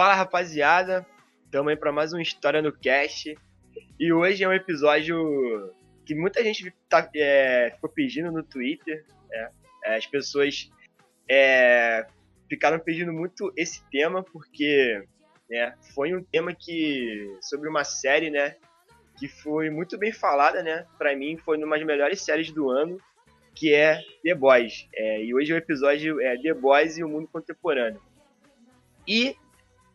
Fala rapaziada, estamos aí para mais uma história no cast. E hoje é um episódio que muita gente tá, é, ficou pedindo no Twitter. É, é, as pessoas é, ficaram pedindo muito esse tema porque né, foi um tema que sobre uma série, né, que foi muito bem falada, né? Para mim foi uma das melhores séries do ano, que é The Boys. É, e hoje o episódio é The Boys e o mundo contemporâneo. E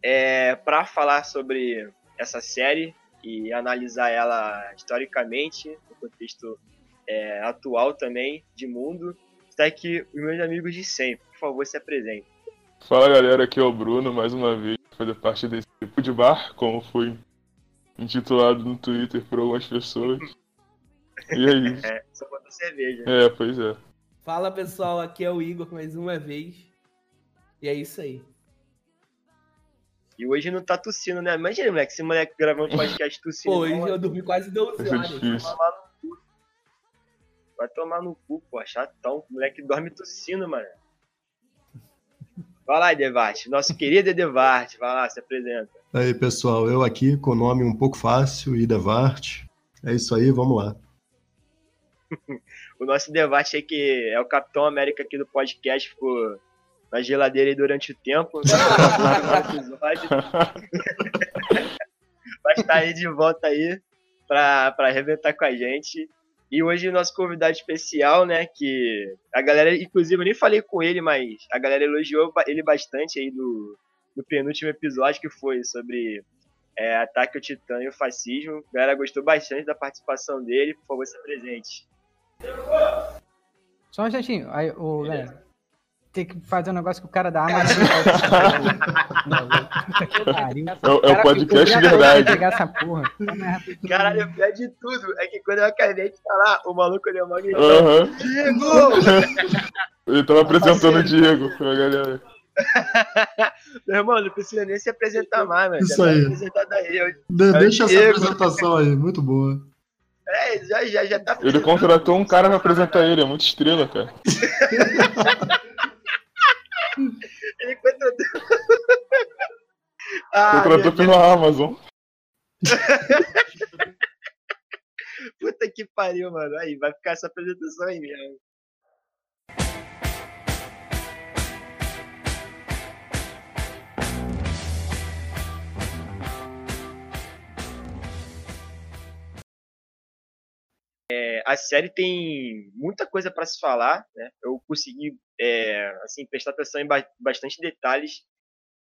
é, para falar sobre essa série e analisar ela historicamente, no contexto é, atual também, de mundo, está aqui os meus amigos de sempre. Por favor, se apresente. Fala galera, aqui é o Bruno, mais uma vez, fazer parte desse tipo de bar, como fui intitulado no Twitter por algumas pessoas. E é isso. É, só falta cerveja. É, pois é. Fala pessoal, aqui é o Igor mais uma vez. E é isso aí. E hoje não tá tossindo, né? Imagina, moleque, esse moleque gravando podcast tossindo. Pô, hoje eu dormi quase 12 Vai ser horas. difícil. Vai tomar no cu, pô, chatão. O moleque dorme tossindo, mano. Vai lá, Edevarte. Nosso querido Edevarte. Vai lá, se apresenta. Aí, pessoal, eu aqui com o nome um pouco fácil, Idevart. É isso aí, vamos lá. O nosso Edevarte aí, que é o Capitão América aqui do podcast, ficou na geladeira aí durante o tempo. Vai estar aí de volta aí pra, pra arrebentar com a gente. E hoje o nosso convidado especial, né, que a galera, inclusive, eu nem falei com ele, mas a galera elogiou ele bastante aí do, do penúltimo episódio, que foi sobre é, ataque ao titã e o fascismo. A galera gostou bastante da participação dele, por favor, se presente. Só um instantinho. Aí, o galera, tem que fazer um negócio que o cara da Amazon. É o- é o podcast verdade. pegar essa porra. Caralho, o pior de tudo é que quando eu acabei de falar, o maluco uma gritou. Aham. Diego! Ele tava apresentando o Diego pra galera. Meu irmão, não precisa nem se apresentar mais, mano. Isso tá aí. De- É deixa essa Diego. apresentação aí, muito boa. É, já, já, já tá Ele contratou um cara pra apresentar ele, é muito estrela, cara. Ele contratou. ah, Contratou meu pela Amazon. puta que pariu, mano. Aí, vai ficar essa apresentação aí mesmo. É, a série tem muita coisa para se falar, né? Eu consegui, é, assim, prestar atenção em ba- bastante detalhes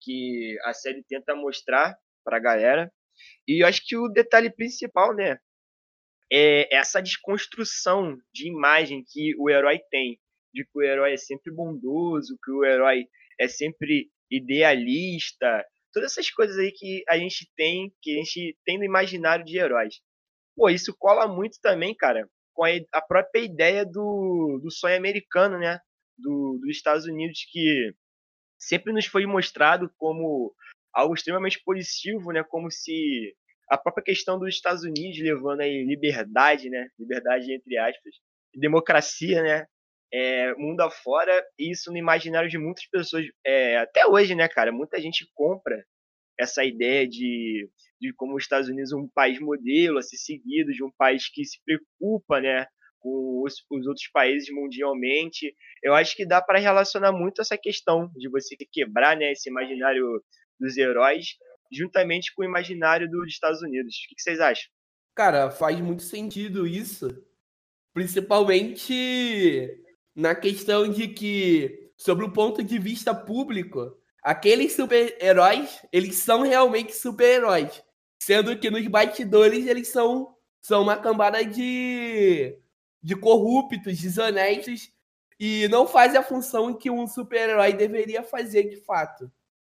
que a série tenta mostrar pra galera. E eu acho que o detalhe principal, né, é essa desconstrução de imagem que o herói tem, de que o herói é sempre bondoso, que o herói é sempre idealista, todas essas coisas aí que a gente tem, que a gente tem no imaginário de heróis. Pô, isso cola muito também, cara, com a, a própria ideia do, do sonho americano, né? Do, dos Estados Unidos, que sempre nos foi mostrado como algo extremamente positivo, né? Como se a própria questão dos Estados Unidos levando aí liberdade, né? Liberdade entre aspas, democracia, né? É, mundo afora, e isso no imaginário de muitas pessoas, é, até hoje, né, cara? Muita gente compra essa ideia de, de como os Estados Unidos é um país modelo a ser seguido, de um país que se preocupa, né, com os, os outros países mundialmente. Eu acho que dá para relacionar muito essa questão de você quebrar, né, esse imaginário dos heróis juntamente com o imaginário dos Estados Unidos. O que, vocês acham? Cara, faz muito sentido isso. Principalmente na questão de que, sobre o ponto de vista público, aqueles super-heróis, eles são realmente super-heróis. Sendo que nos bastidores eles são, são uma cambada de, de corruptos, desonestos, e não fazem a função que um super-herói deveria fazer de fato.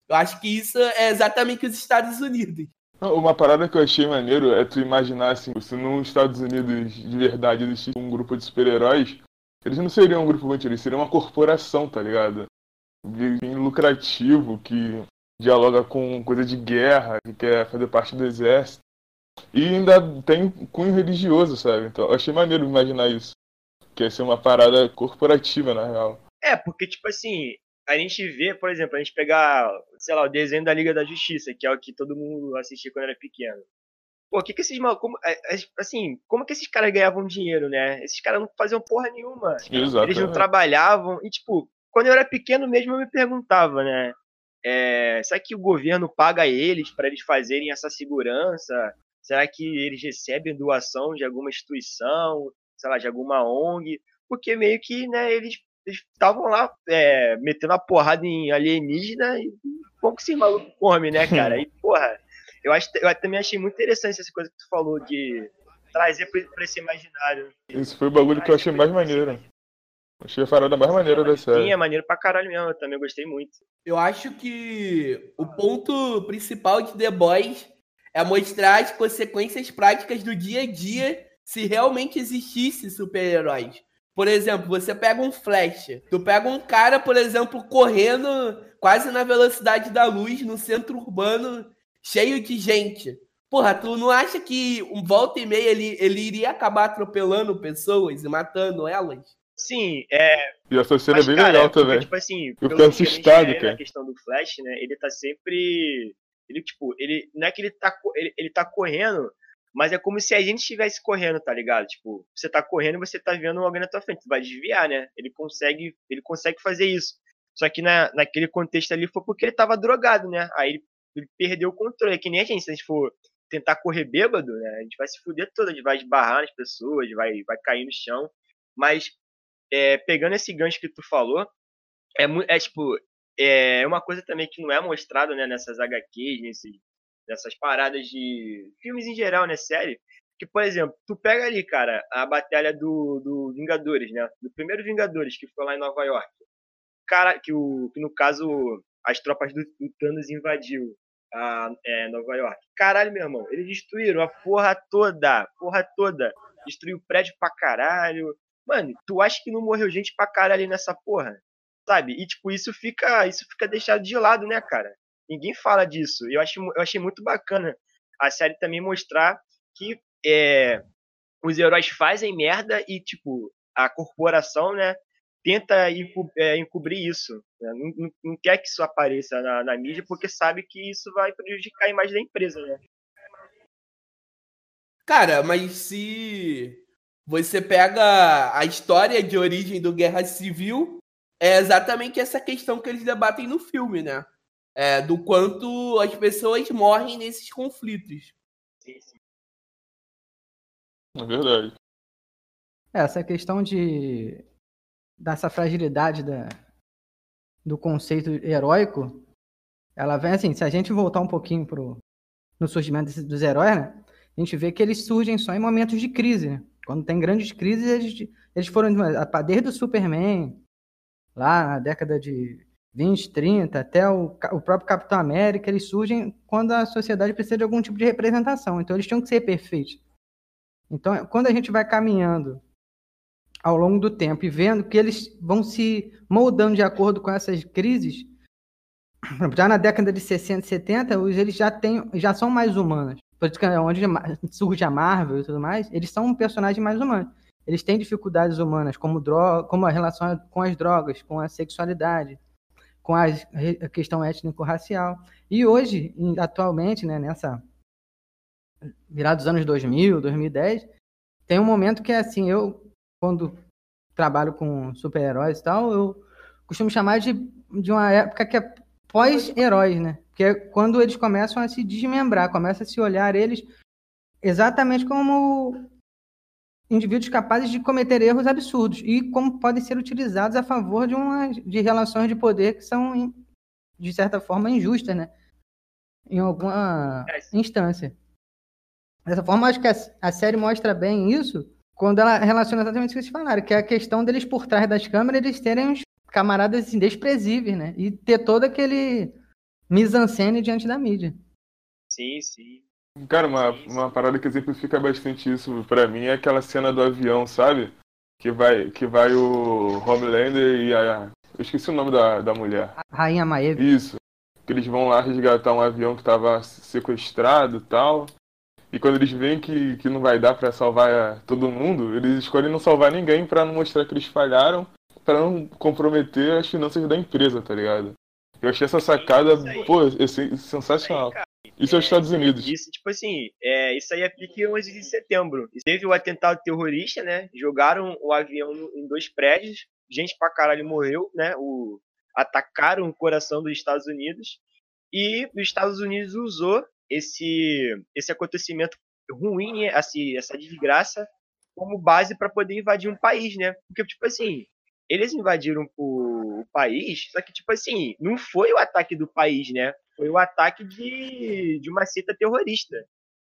Eu acho que isso é exatamente os Estados Unidos. Uma parada que eu achei maneiro é tu imaginar assim, se nos Estados Unidos de verdade existisse um grupo de super-heróis, eles não seriam um grupo muito, eles seriam uma corporação, tá ligado? Bem lucrativo, que dialoga com coisa de guerra, que quer fazer parte do exército. E ainda tem cunho religioso, sabe? Então eu achei maneiro imaginar isso. Que ia ser uma parada corporativa, na real. É, porque, tipo assim, a gente vê, por exemplo, a gente pegar, sei lá, o desenho da Liga da Justiça, que é o que todo mundo assistia quando era pequeno. Pô, o que que esses como, é, é, assim, como que esses caras ganhavam dinheiro, né? Esses caras não faziam porra nenhuma. Exato. Eles não trabalhavam. E, tipo, quando eu era pequeno mesmo, eu me perguntava, né? É, será que o governo paga eles para eles fazerem essa segurança? Será que eles recebem doação de alguma instituição, sei lá, de alguma ONG? Porque meio que, né, eles estavam lá é, metendo a porrada em alienígena e como que esse maluco come, né, cara? E, porra, eu, acho, eu também achei muito interessante essa coisa que tu falou de trazer pra esse imaginário. Isso foi o bagulho que eu achei mais maneiro. Achei a parada mais maneira da série. Sim, é maneiro pra caralho mesmo, eu também gostei muito. Eu acho que o ponto principal de The Boys é mostrar as consequências práticas do dia a dia se realmente existisse super-heróis. Por exemplo, você pega um Flash, tu pega um cara, por exemplo, correndo quase na velocidade da luz no centro urbano, cheio de gente. Porra, tu não acha que um volta e meia ele, ele iria acabar atropelando pessoas e matando elas? Sim, é. E essa cena Mas, é bem cara, legal também. Tipo assim, eu fico assustado, cara. A questão do Flash, né? Ele tá sempre. Ele, tipo, ele. Não é que ele tá, ele, ele tá correndo, mas é como se a gente estivesse correndo, tá ligado? Tipo, você tá correndo e você tá vendo alguém na tua frente, tu vai desviar, né? Ele consegue, ele consegue fazer isso. Só que na, naquele contexto ali foi porque ele tava drogado, né? Aí ele, ele perdeu o controle. É que nem a gente, se a gente for tentar correr bêbado, né? A gente vai se fuder todo, a gente vai esbarrar nas pessoas, vai, vai cair no chão. Mas, é, pegando esse gancho que tu falou, é, é tipo, é uma coisa também que não é mostrado né, nessas HQs, nesses, dessas paradas de filmes em geral, né, série, que, por exemplo, tu pega ali, cara, a batalha do, do Vingadores, né, do primeiro Vingadores, que foi lá em Nova York, cara, que, o, que no caso as tropas do, do Thanos invadiu a é, Nova York. Caralho, meu irmão, eles destruíram a porra toda, porra toda, destruiu prédio pra caralho, Mano, tu acha que não morreu gente pra caralho nessa porra? Sabe? E, tipo, isso fica, isso fica deixado de lado, né, cara? Ninguém fala disso. Eu, acho, eu achei muito bacana a série também mostrar que é, os heróis fazem merda e, tipo, a corporação, né, tenta é, encobrir isso. Né? Não, não, não, quer que isso apareça na, na, mídia porque sabe que isso vai prejudicar a imagem da empresa, né? Cara, mas se você pega a história de origem do Guerra Civil, é exatamente essa questão que eles debatem no filme, né? é, do quanto as pessoas morrem nesses conflitos. É verdade. Essa questão de dessa fragilidade da, do conceito heróico, ela vem assim, se a gente voltar um pouquinho pro, no surgimento desse- dos heróis, né? A gente vê que eles surgem só em momentos de crise, né? Quando tem grandes crises, eles, eles foram desde o Superman, lá na década de 20, 30, até o, o próprio Capitão América, eles surgem quando a sociedade precisa de algum tipo de representação. Então eles tinham que ser perfeitos. Então, quando a gente vai caminhando ao longo do tempo e vendo que eles vão se moldando de acordo com essas crises, já na década de 60 e 70, os- eles já, têm, já são mais humanos. É onde surge a Marvel e tudo mais, eles são um personagem mais humano. Eles têm dificuldades humanas, como, droga, como a relação com as drogas, com a sexualidade, com a questão étnico-racial. E hoje, atualmente, né, nessa virada dos anos 2000, 2010, tem um momento que é assim, eu, quando trabalho com super-heróis e tal, eu costumo chamar de, de uma época que é pós-heróis, né? Que é quando eles começam a se desmembrar, começam a se olhar eles exatamente como indivíduos capazes de cometer erros absurdos e como podem ser utilizados a favor de uma de relações de poder que são de certa forma injustas, né? Em alguma instância. Dessa forma, acho que a, a série mostra bem isso quando ela relaciona exatamente o que vocês falaram, que é a questão deles por trás das câmeras, eles terem uns camaradas assim, desprezíveis, né? E ter todo aquele mise-en-scène diante da mídia. Sim, sim. Cara, uma, uma parada que exemplifica bastante isso pra mim é aquela cena do avião, sabe? Que vai, que vai o Homelander e a. Eu esqueci o nome da, da mulher. A Rainha Maeve. Isso. Que eles vão lá resgatar um avião que tava sequestrado e tal. E quando eles veem que, que não vai dar pra salvar todo mundo, eles escolhem não salvar ninguém pra não mostrar que eles falharam, pra não comprometer as finanças da empresa, tá ligado? Eu achei essa sacada, Isso pô, esse- sensacional. Isso é os Estados Unidos. Isso, tipo assim, é, isso aí é pique 11 de setembro. Teve o atentado terrorista, né? Jogaram o avião em dois prédios, gente pra caralho morreu, né? O, atacaram o coração dos Estados Unidos e os Estados Unidos usou esse, esse acontecimento ruim, assim, essa desgraça, como base para poder invadir um país, né? Porque, tipo assim, eles invadiram o, o país, só que, tipo assim, não foi o ataque do país, né? Foi o ataque de, de uma seita terrorista.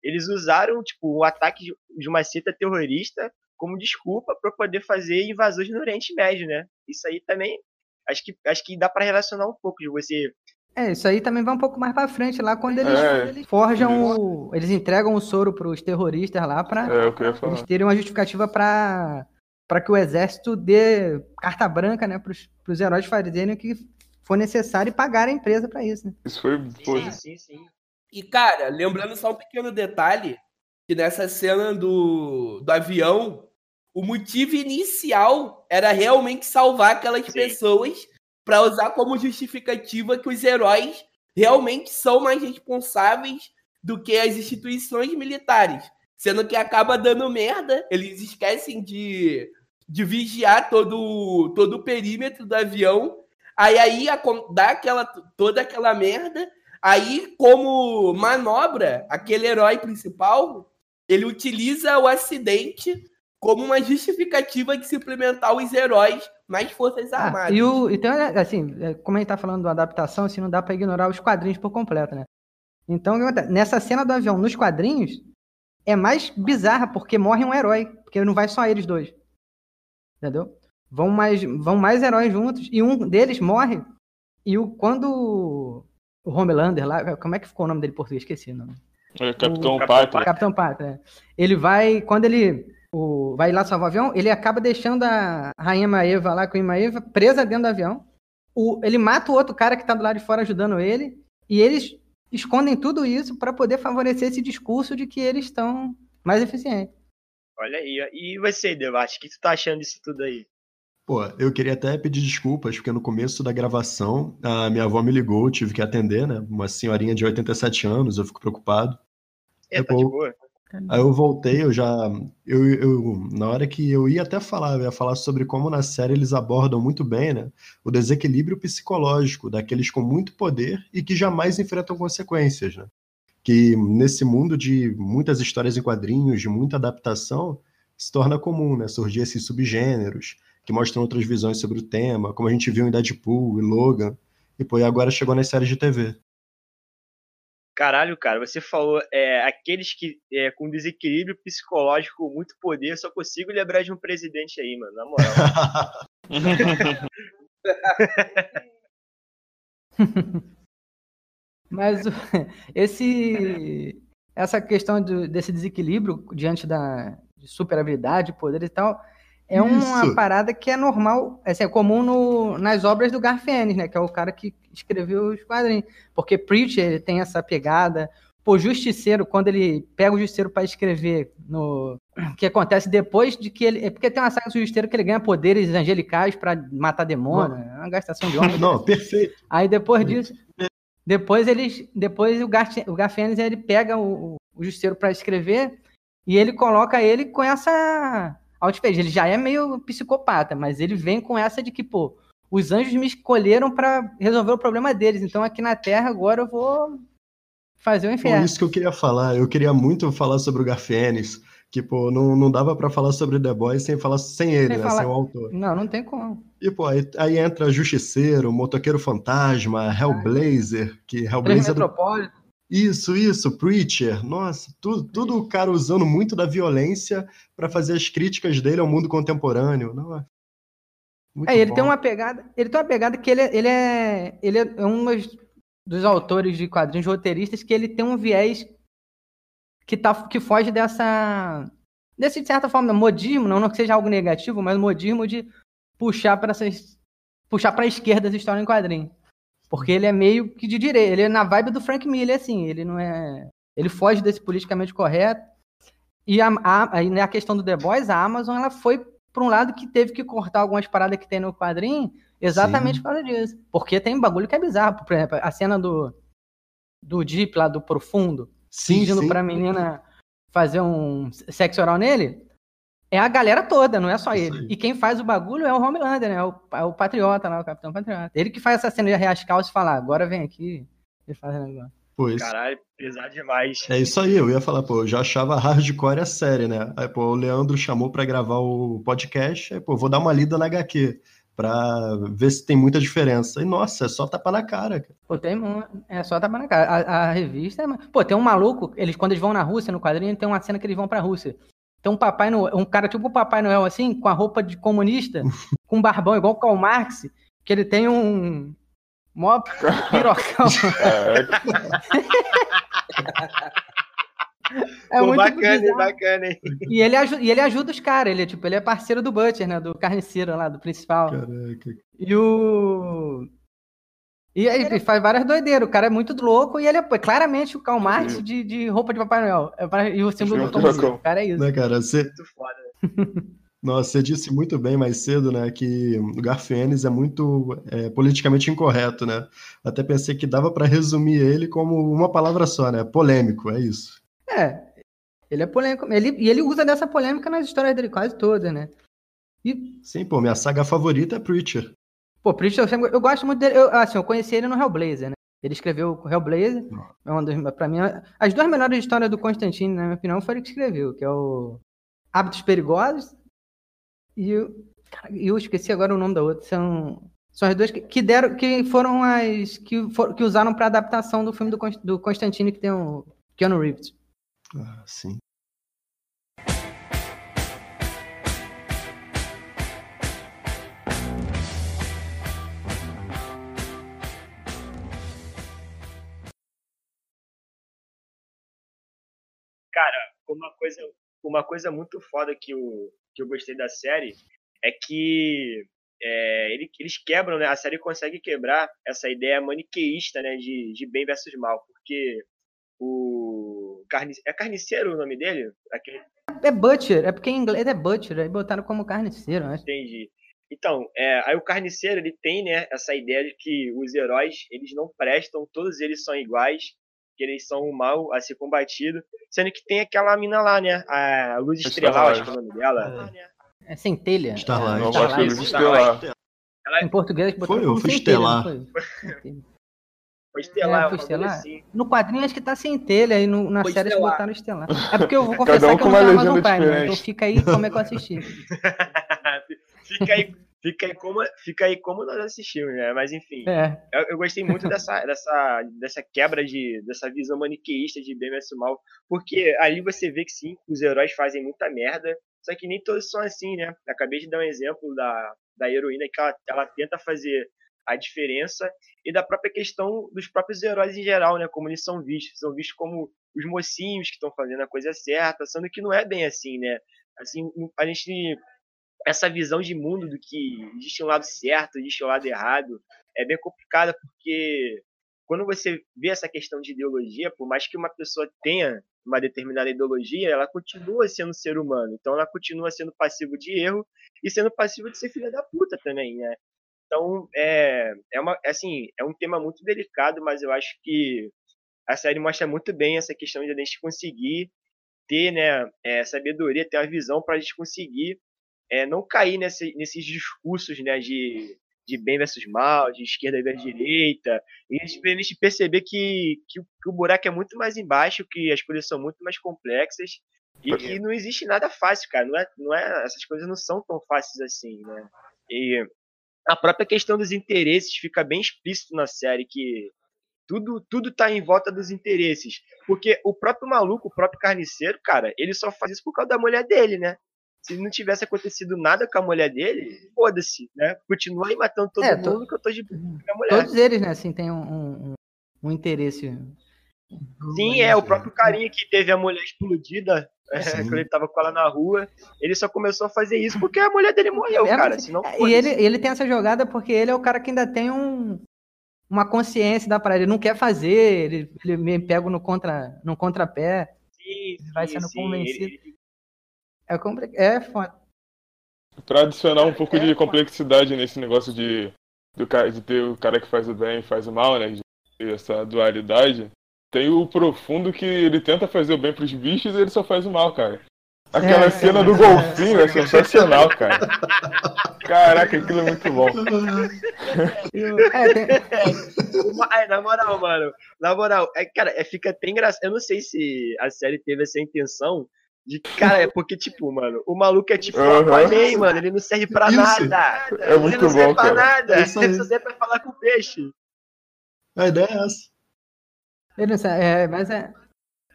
Eles usaram, tipo, o ataque de- uma seita terrorista como desculpa para poder fazer invasões no Oriente Médio, né? Isso aí também acho que acho que dá para relacionar um pouco de você É, isso aí também vai um pouco mais pra frente, lá quando eles, É. quando eles forjam o. Eles entregam o soro pros terroristas lá pra É eles terem uma justificativa pra, pra que o exército dê carta branca, né, pros, pros heróis fazerem o que for necessário e pagar a empresa pra isso, né? Isso foi, Sim, sim, sim. E, cara, lembrando só um pequeno detalhe, que nessa cena do, do avião, o motivo inicial era realmente salvar aquelas Sim. pessoas para usar como justificativa que os heróis realmente são mais responsáveis do que as instituições militares. Sendo que acaba dando merda, eles esquecem de, de vigiar todo, todo o perímetro do avião. Aí aí dá aquela, toda aquela merda. Aí, como manobra, aquele herói principal, ele utiliza o acidente como uma justificativa de se implementar os heróis nas Forças Ah, Armadas. e o, então, é, assim, é, como a gente tá falando da adaptação, assim, não dá pra ignorar os quadrinhos por completo, né? Então, nessa cena do avião, nos quadrinhos, é mais bizarra, porque morre um herói, porque não vai só eles dois. Entendeu? Vão mais, vão mais heróis juntos, e um deles morre, e o, quando o Homelander lá, como é que ficou o nome dele em português? Esqueci o nome. é Capitão Capitão Pátria. Capitão Pátria. né? Ele vai, quando ele o, vai lá salvar o avião, ele acaba deixando a Rainha Maeva lá com a Maeva presa dentro do avião. O, ele mata o outro cara que tá do lado de fora ajudando ele. E eles escondem tudo isso para poder favorecer esse discurso de que eles estão mais eficientes. Olha aí. E você, Debate, o que tu tá achando disso tudo aí? Pô, eu queria até pedir desculpas, porque no começo da gravação a minha avó me ligou, eu tive que atender, né? Uma senhorinha de 87 anos, eu fico preocupado. É, tá de boa? Aí eu voltei, eu já. Eu, eu, na hora que eu ia até falar, eu ia falar sobre como na série eles abordam muito bem, né? O desequilíbrio psicológico daqueles com muito poder e que jamais enfrentam consequências, né? Que nesse mundo de muitas histórias em quadrinhos, de muita adaptação, se torna comum, né? Surgir esses subgêneros que mostram outras visões sobre o tema, como a gente viu em Deadpool e Logan, e pô, e agora chegou nas séries de TV. Caralho, cara, você falou é, aqueles que é, com desequilíbrio psicológico, muito poder, só consigo lembrar de um presidente aí, mano, na moral. Mas esse, essa questão do- desse desequilíbrio diante da de super habilidade, poder e tal, é uma Isso. parada que é normal, assim, é comum no- nas obras do Garfienes, né? Que é o cara que escreveu os quadrinhos. Porque Preacher ele tem essa pegada. Pô, Justiceiro, quando ele pega o Justiceiro para escrever no. que acontece depois de que ele. É porque tem uma saga do Justiceiro que ele ganha poderes angelicais para matar demônio. É uma gastação de honra. Não, perfeito. Aí depois disso, depois eles, depois o, Garf- o Garfienes ele pega o, o Justiceiro para escrever e ele coloca ele com essa outfit. Ele já é meio psicopata, mas ele vem com essa de que, pô, os anjos me escolheram para resolver o problema deles. Então aqui na Terra agora eu vou fazer o inferno. isso que eu queria falar. Eu queria muito falar sobre o Garfienes, que, pô, não, não dava pra falar sobre The Boys sem falar sem ele, Sem né? falar- Sem o autor. Não, não tem como. E, pô, aí, aí entra Justiceiro, Motoqueiro Fantasma, Hellblazer, que Hellblazer... é do-. Isso, isso, Preacher. Nossa, tudo, tudo o cara usando muito da violência pra fazer as críticas dele ao mundo contemporâneo. Não, muito É, ele bom. tem uma pegada. Ele tem uma pegada que ele, é- ele é. Ele é um dos, dos autores de quadrinhos roteiristas que ele tem um viés que, tá, que foge dessa. Desse, de certa forma, modismo, não, não que seja algo negativo, mas modismo de puxar para essas. puxar pra esquerda as histórias em quadrinho. Porque ele é meio que de direita. Ele é na vibe do Frank Miller, assim. Ele não é. Ele foge desse politicamente correto. E a, a, aí na questão do The Boys, a Amazon ela foi para um lado que teve que cortar algumas paradas que tem no quadrinho exatamente Sim. por causa disso. Porque tem bagulho que é bizarro. Por exemplo, a cena do, do Deep lá do Profundo, Sim, pedindo sim. pra menina fazer um sexo oral nele, é a galera toda, não é só Isso ele. aí. E quem faz o bagulho é o Homelander, né? É o, é o Patriota lá, o Capitão Patriota. Ele que faz essa cena de calças e falar, agora vem aqui. Ele faz o negócio. Pô, isso- Caralho, pesado demais. É isso aí, eu ia falar, pô, eu já achava hardcore a série, né? Aí, pô, o Leandro chamou pra gravar o podcast, aí, pô, vou dar uma lida na HQ pra ver se tem muita diferença. E, nossa, é só tapa na cara, cara. Pô, tem um, é só tapa na cara. A, a revista é. Pô, tem um maluco, eles, quando eles vão na Rússia, no quadrinho, tem uma cena que eles vão pra Rússia. Tem um papai Noel, um cara tipo o Papai Noel, assim, com a roupa de comunista, com um barbão igual o Karl Marx, que ele tem um. Mó pirocão. É Pô, muito bacana, bizarro. bacana, hein? E ele, aju- e ele ajuda os caras, ele é tipo, ele é parceiro do Butcher, né? Do carniceiro lá, do principal. Caraca. E o. E aí, ele faz várias doideiras. O cara é muito louco e ele é claramente o Karl Marx de, de roupa de Papai Noel. É pra- E o símbolo do pirocão. O cara é isso. Né, cara, você, Muito foda. né? nossa, você disse muito bem mais cedo, né, que o Garfienes é muito é, politicamente incorreto, né? Até pensei que dava pra resumir ele como uma palavra só, né? Polêmico, é isso. É. Ele é polêmico. Ele, e ele usa dessa polêmica nas histórias dele, quase todas, né? E, Sim, pô, minha saga favorita é Preacher. pô, Preacher, eu, sempre- eu gosto muito dele. Eu, assim, eu conheci ele no Hellblazer, né? Ele escreveu o Hellblazer. É uma das, pra mim, as duas melhores histórias do Constantine, na minha opinião, foi ele que escreveu, que é o Hábitos Perigosos e o. cara, E eu esqueci agora o nome da outra. São, são as duas que, que deram, que foram as. que, for, que usaram pra adaptação do filme do, do Constantine que tem o Keanu Reeves. Ah, sim. Uma coisa, uma coisa muito foda que eu, que eu gostei da série é que é, ele- eles quebram, né? A série consegue quebrar essa ideia maniqueísta, né? De, de bem versus mal. Porque o. Carne, é carniceiro o nome dele? Aquele, É Butcher, é porque em inglês é Butcher, aí botaram como carniceiro, né? entendi. Então, é, aí o carniceiro ele tem, né, essa ideia de que os heróis eles não prestam, todos eles são iguais, que eles são o mal a ser combatido, sendo que tem aquela mina lá, né, a Luz Estrelar, acho que é o nome dela. É centelha. Starlight. É, não Starlight. Starlight. estelar. Em português botaram Foi, eu centelha, estelar. foi? Estelar, É, é, foi Estelar? assim. No quadrinho acho que tá centelha, aí no- na Foi série eles Estelar. botaram estelar. É porque eu vou confessar um que com eu não uma tenho Amazon legenda Prime, né? diferente. então fica aí como é que eu assisti. Fica aí, Fica aí como, fica aí como nós assistimos, né? Mas enfim. É. Eu, eu gostei muito dessa, dessa, dessa quebra de, dessa visão maniqueísta de bem versus mal. Porque ali você vê que sim, os heróis fazem muita merda. Só que nem todos são assim, né? Acabei de dar um exemplo da, da heroína que ela, ela tenta fazer a diferença e da própria questão dos próprios heróis em geral, né? Como eles são vistos. São vistos como os mocinhos que estão fazendo a coisa certa, sendo que não é bem assim, né? Assim, a gente essa visão de mundo do que existe um lado certo, existe um lado errado, é bem complicada porque quando você vê essa questão de ideologia, por mais que uma pessoa tenha uma determinada ideologia, ela continua sendo ser humano. Então ela continua sendo passivo de erro e sendo passivo de ser filha da puta também, né? Então é, é uma assim, é um tema muito delicado, mas eu acho que a série mostra muito bem essa questão de a gente conseguir ter, né, é, sabedoria, ter a visão para a gente conseguir é, não cair nesse, nesses discursos né, de, de bem versus mal, de esquerda versus direita, e a gente perceber que, que, que, o buraco é muito mais embaixo, que as coisas são muito mais complexas, e que não existe nada fácil, cara. Não é, não é, essas coisas não são tão fáceis assim, né? E a própria questão dos interesses fica bem explícito na série, que tudo, tudo tá em volta dos interesses. Porque o próprio maluco, o próprio carniceiro, cara, ele só faz isso por causa da mulher dele, né? se não tivesse acontecido nada com a mulher dele, foda-se, né? Continua aí matando todo é, mundo to... que eu tô de com a mulher. Todos eles, né, assim, tem um, um, um interesse. Sim, é, o próprio carinha que teve a mulher explodida é, quando ele tava com ela na rua, ele só começou a fazer isso porque a mulher dele morreu, é, cara. Senão, e ele, ele tem essa jogada porque ele é o cara que ainda tem um, uma consciência da parada. Ele não quer fazer, ele, ele me pega no, contra, no contrapé. Sim, sim, vai sendo sim, convencido. Ele, é, compli... é foda. Pra adicionar um pouco é, de complexidade nesse negócio de, do, de ter o cara que faz o bem e faz o mal, né? De ter essa dualidade. Tem o profundo que ele tenta fazer o bem pros bichos e ele só faz o mal, cara. Aquela é, cena é, do golfinho é, é sensacional, cara. Caraca, aquilo é muito bom. É, é, na moral, mano. Na moral, é, cara, é, fica até engraçado. Eu não sei se a série teve essa intenção, de, cara, é porque, tipo, mano, o maluco é tipo uhum. Aquaman, mano. Ele não serve pra Isso. nada. É muito ele não serve pra nada. Ele só serve pra falar com o peixe. A ideia é essa. Ele não serve, é, mas é.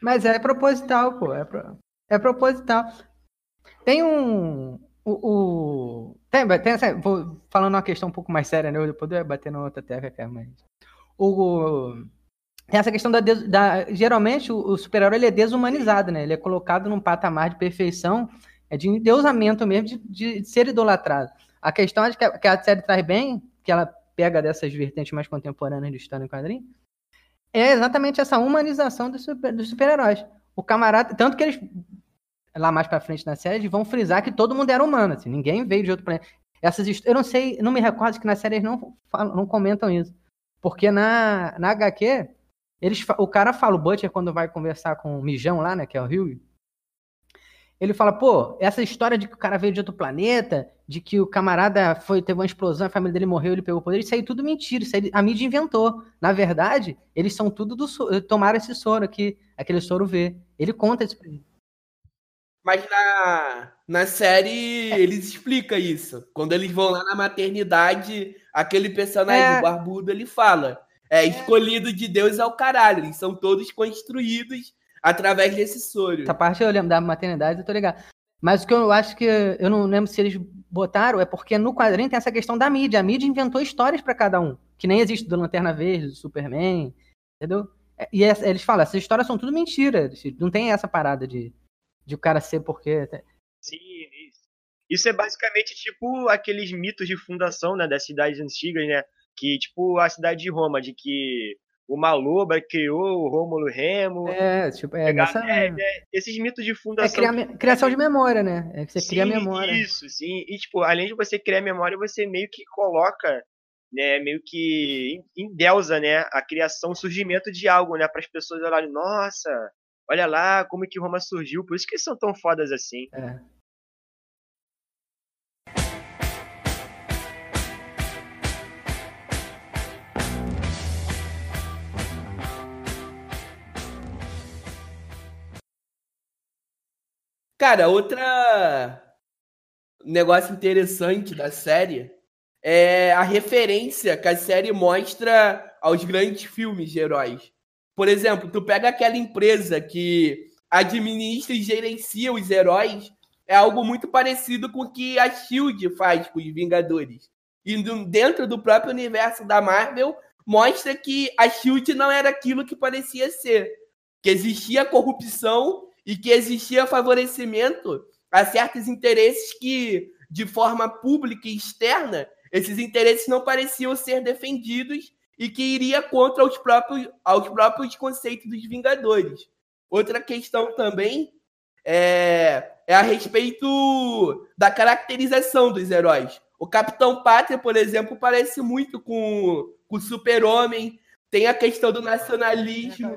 Mas é proposital, pô. É, pro, é proposital. Tem um. O. o tem, tem essa, vou falando uma questão um pouco mais séria, né? Eu poder bater na outra terra, cara, mas. O tem essa questão da, da geralmente o, o super-herói é desumanizado, né? Ele é colocado num patamar de perfeição, é de endeusamento mesmo, de, de ser idolatrado. A questão é que a, que a série traz bem, que ela pega dessas vertentes mais contemporâneas de história em quadrinho, é exatamente essa humanização dos, super, dos super-heróis. O camarada, tanto que eles lá mais para frente na série eles vão frisar que todo mundo era humano, assim, ninguém veio de outro planeta. Essas eu não sei, não me recordo que na série eles não falam, não comentam isso. Porque na, na HQ eles, o cara fala, o Butcher, quando vai conversar com o Mijão lá, né, que é o Rio, ele fala, pô, essa história de que o cara veio de outro planeta, de que o camarada foi, teve uma explosão, a família dele morreu, ele pegou o poder, isso aí é tudo mentira, isso aí a mídia inventou. Na verdade, eles são tudo do tomaram esse soro aqui, aquele soro V. Ele conta isso pra ele. Mas na, na série é. eles explicam isso. Quando eles vão lá na maternidade, aquele personagem é... barbudo, ele fala é, escolhido de Deus é o caralho. Eles são todos construídos através desse soro. Essa parte eu lembro da maternidade, eu tô ligado. Mas o que eu acho que eu não lembro se eles botaram é porque no quadrinho tem essa questão da mídia. A mídia inventou histórias para cada um, que nem existe do Lanterna Verde, do Superman, entendeu? E eles falam, essas histórias são tudo mentira. Não tem essa parada de, de o cara ser porque. Sim, isso. Isso é basicamente tipo aqueles mitos de fundação, né, das cidades antigas, né? que tipo a cidade de Roma, de que o Maloba criou o Rômulo Remo. É, tipo, é, nessa... é, é, esses mitos de fundação. É criar, criação de memória, né? É que você sim, cria memória. Isso, sim. E, tipo, além de você criar memória, você meio que coloca, né, meio que endeusa, né, a criação, o surgimento de algo, né, para as pessoas olharem, nossa, olha lá como que Roma surgiu, por isso que eles são tão fodas assim. É. Cara, outra negócio interessante da série é a referência que a série mostra aos grandes filmes de heróis. Por exemplo, tu pega aquela empresa que administra e gerencia os heróis, é algo muito parecido com o que a Shield faz com os Vingadores. E dentro do próprio universo da Marvel, mostra que a Shield não era aquilo que parecia ser. Que existia corrupção e que existia favorecimento a certos interesses que, de forma pública e externa, esses interesses não pareciam ser defendidos e que iria contra os próprios, aos próprios conceitos dos Vingadores. Outra questão também é, é a respeito da caracterização dos heróis. O Capitão Pátria, por exemplo, parece muito com, com o Super-Homem. Tem a questão do nacionalismo.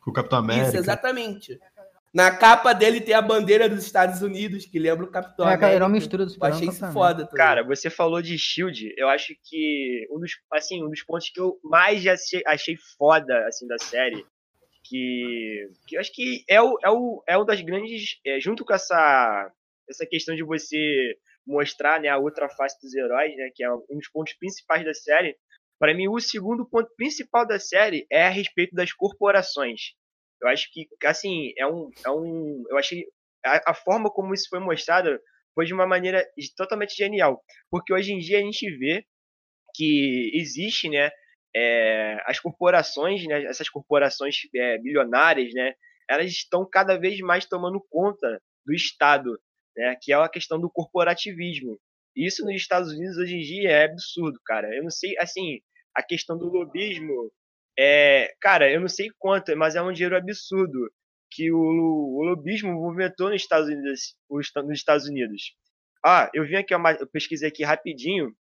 Com o Capitão América. Isso, exatamente. Na capa dele tem a bandeira dos Estados Unidos, que lembra o Capitão é, América. É uma mistura dos Eu achei isso foda também. Cara, você falou de Shield, eu acho que um dos, assim, um dos pontos que eu mais achei, achei foda, assim, da série, que, que eu acho que é o, é o, é um das grandes, é, junto com essa, essa questão de você mostrar, né, a outra face dos heróis, né, que é um dos pontos principais da série, para mim o segundo ponto principal da série é a respeito das corporações eu acho que, assim, é um. É um eu achei. A, a forma como isso foi mostrado foi de uma maneira totalmente genial. Porque hoje em dia a gente vê que existe, né? É, as corporações, né, essas corporações é, bilionárias, né, elas estão cada vez mais tomando conta do Estado, né, que é a questão do corporativismo. Isso nos Estados Unidos hoje em dia é absurdo, cara. Eu não sei, assim, a questão do lobismo é, cara, eu não sei quanto, mas é um dinheiro absurdo que o, o lobismo movimentou nos Estados Unidos. Nos Estados Unidos. Ah, eu vim aqui, eu pesquisei aqui rapidinho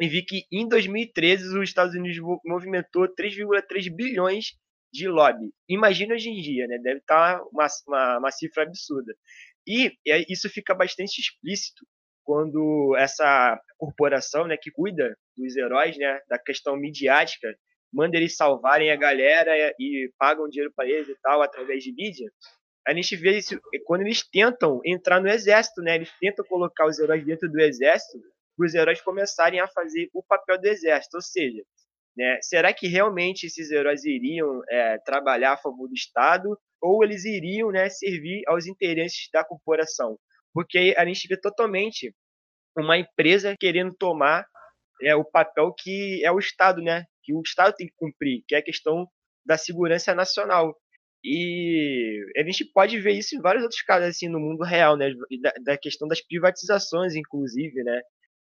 e vi que em 2013 os Estados Unidos movimentou 3,3 bilhões de lobby. Imagina hoje em dia, né? Deve estar tá uma, uma, uma cifra absurda. E, e isso fica bastante explícito quando essa corporação, né, que cuida dos heróis, né, da questão midiática, manda eles salvarem a galera e pagam dinheiro para eles e tal através de mídia. A gente vê isso quando eles tentam entrar no exército, né? Eles tentam colocar os heróis dentro do exército para os heróis começarem a fazer o papel do exército. Ou seja, né, será que realmente esses heróis iriam é, trabalhar a favor do Estado ou eles iriam né, servir aos interesses da corporação? Porque a gente vê totalmente uma empresa querendo tomar é, o papel que é o Estado, né? Que o Estado tem que cumprir, que é a questão da segurança nacional. E a gente pode ver isso em vários outros casos assim no mundo real, né? Da, da, questão das privatizações, inclusive, né?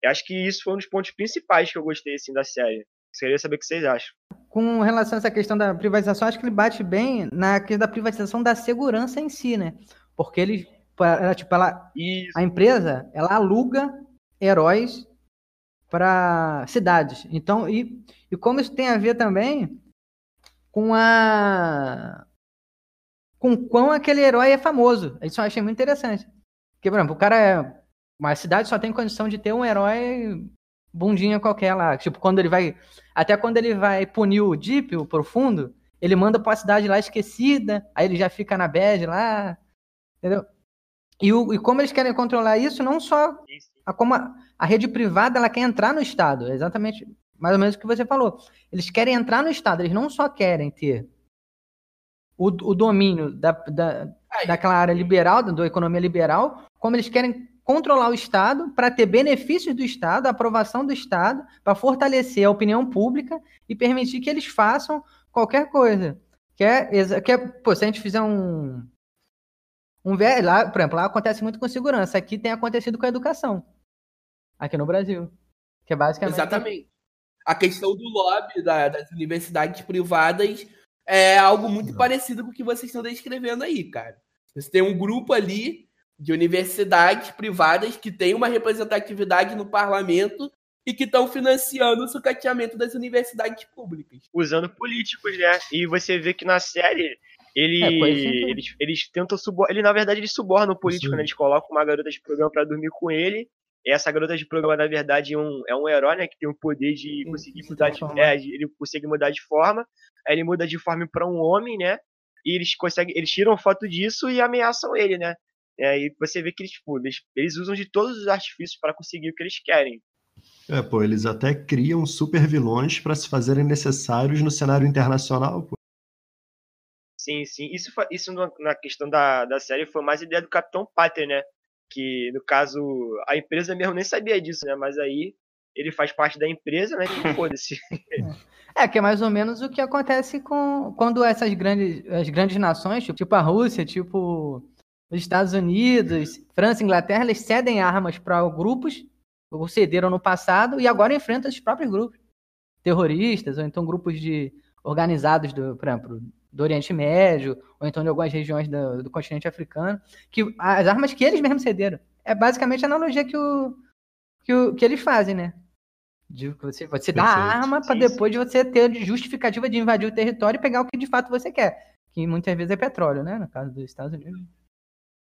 Eu acho que isso foi um dos pontos principais que eu gostei assim da série. Queria saber o que vocês acham. Com relação a essa questão da privatização, acho que ele bate bem na questão da privatização da segurança em si, né? Porque ele, ela, tipo, ela, a empresa, ela aluga heróis para cidades. Então, e, e como isso tem a ver também com a com quão aquele herói é famoso. Isso eu achei muito interessante. Porque, por exemplo, o cara é. Uma cidade só tem condição de ter um herói bundinha qualquer lá. Tipo, quando ele vai. Até quando ele vai punir o Deep, o profundo, ele manda pra cidade lá esquecida, aí ele já fica na bad lá. Entendeu? E, o, e como eles querem controlar isso, não só a, como a, a, rede privada ela quer entrar no Estado, é exatamente mais ou menos o que você falou. Eles querem entrar no Estado, eles não só querem ter o, o domínio da, da, daquela área liberal, da, da economia liberal, como eles querem controlar o Estado para ter benefícios do Estado, aprovação do Estado, para fortalecer a opinião pública e permitir que eles façam qualquer coisa. Que é, que é pô, se a gente fizer um, um lá, por exemplo, lá acontece muito com segurança. Aqui tem acontecido com a educação. Aqui no Brasil. Que é basicamente. Exatamente. A questão do lobby da, das universidades privadas é algo muito parecido com o que vocês estão descrevendo aí, cara. Você tem um grupo ali de universidades privadas que tem uma representatividade no parlamento e que estão financiando o sucateamento das universidades públicas. Usando políticos, né? E você vê que na série ele, é, eles, eles tentam subornar. Ele, na verdade, eles subornam o político, né? Eles colocam uma garota de programa para dormir com ele. Essa garota de programa, na verdade, é um, é um herói, né? Que tem o poder de conseguir mudar de, é, ele consegue mudar de forma. Aí ele muda de forma para um homem, né? E eles conseguem. Eles tiram foto disso e ameaçam ele, né? É, e você vê que eles, tipo, eles, eles usam de todos os artifícios para conseguir o que eles querem. É, pô, eles até criam super vilões para se fazerem necessários no cenário internacional, pô. Sim, sim. Isso, isso na na questão da, da série foi mais ideia do Capitão Pátria, né? Que, no caso, a empresa mesmo nem sabia disso, né? Mas aí ele faz parte da empresa, né? E foda-se. É, que é mais ou menos o que acontece com quando essas grandes, as grandes nações, tipo, tipo a Rússia, tipo os Estados Unidos, França, Inglaterra, eles cedem armas para grupos, ou cederam no passado, e agora enfrentam esses próprios grupos terroristas, ou então grupos de organizados do, por exemplo, do Oriente Médio, ou então de algumas regiões do, do continente africano, que as armas que eles mesmos cederam. É basicamente a analogia que, o, que, o, que eles fazem, né? De você, você dá a arma para depois de você ter justificativa de invadir o território e pegar o que de fato você quer. Que muitas vezes é petróleo, né? No caso dos Estados Unidos.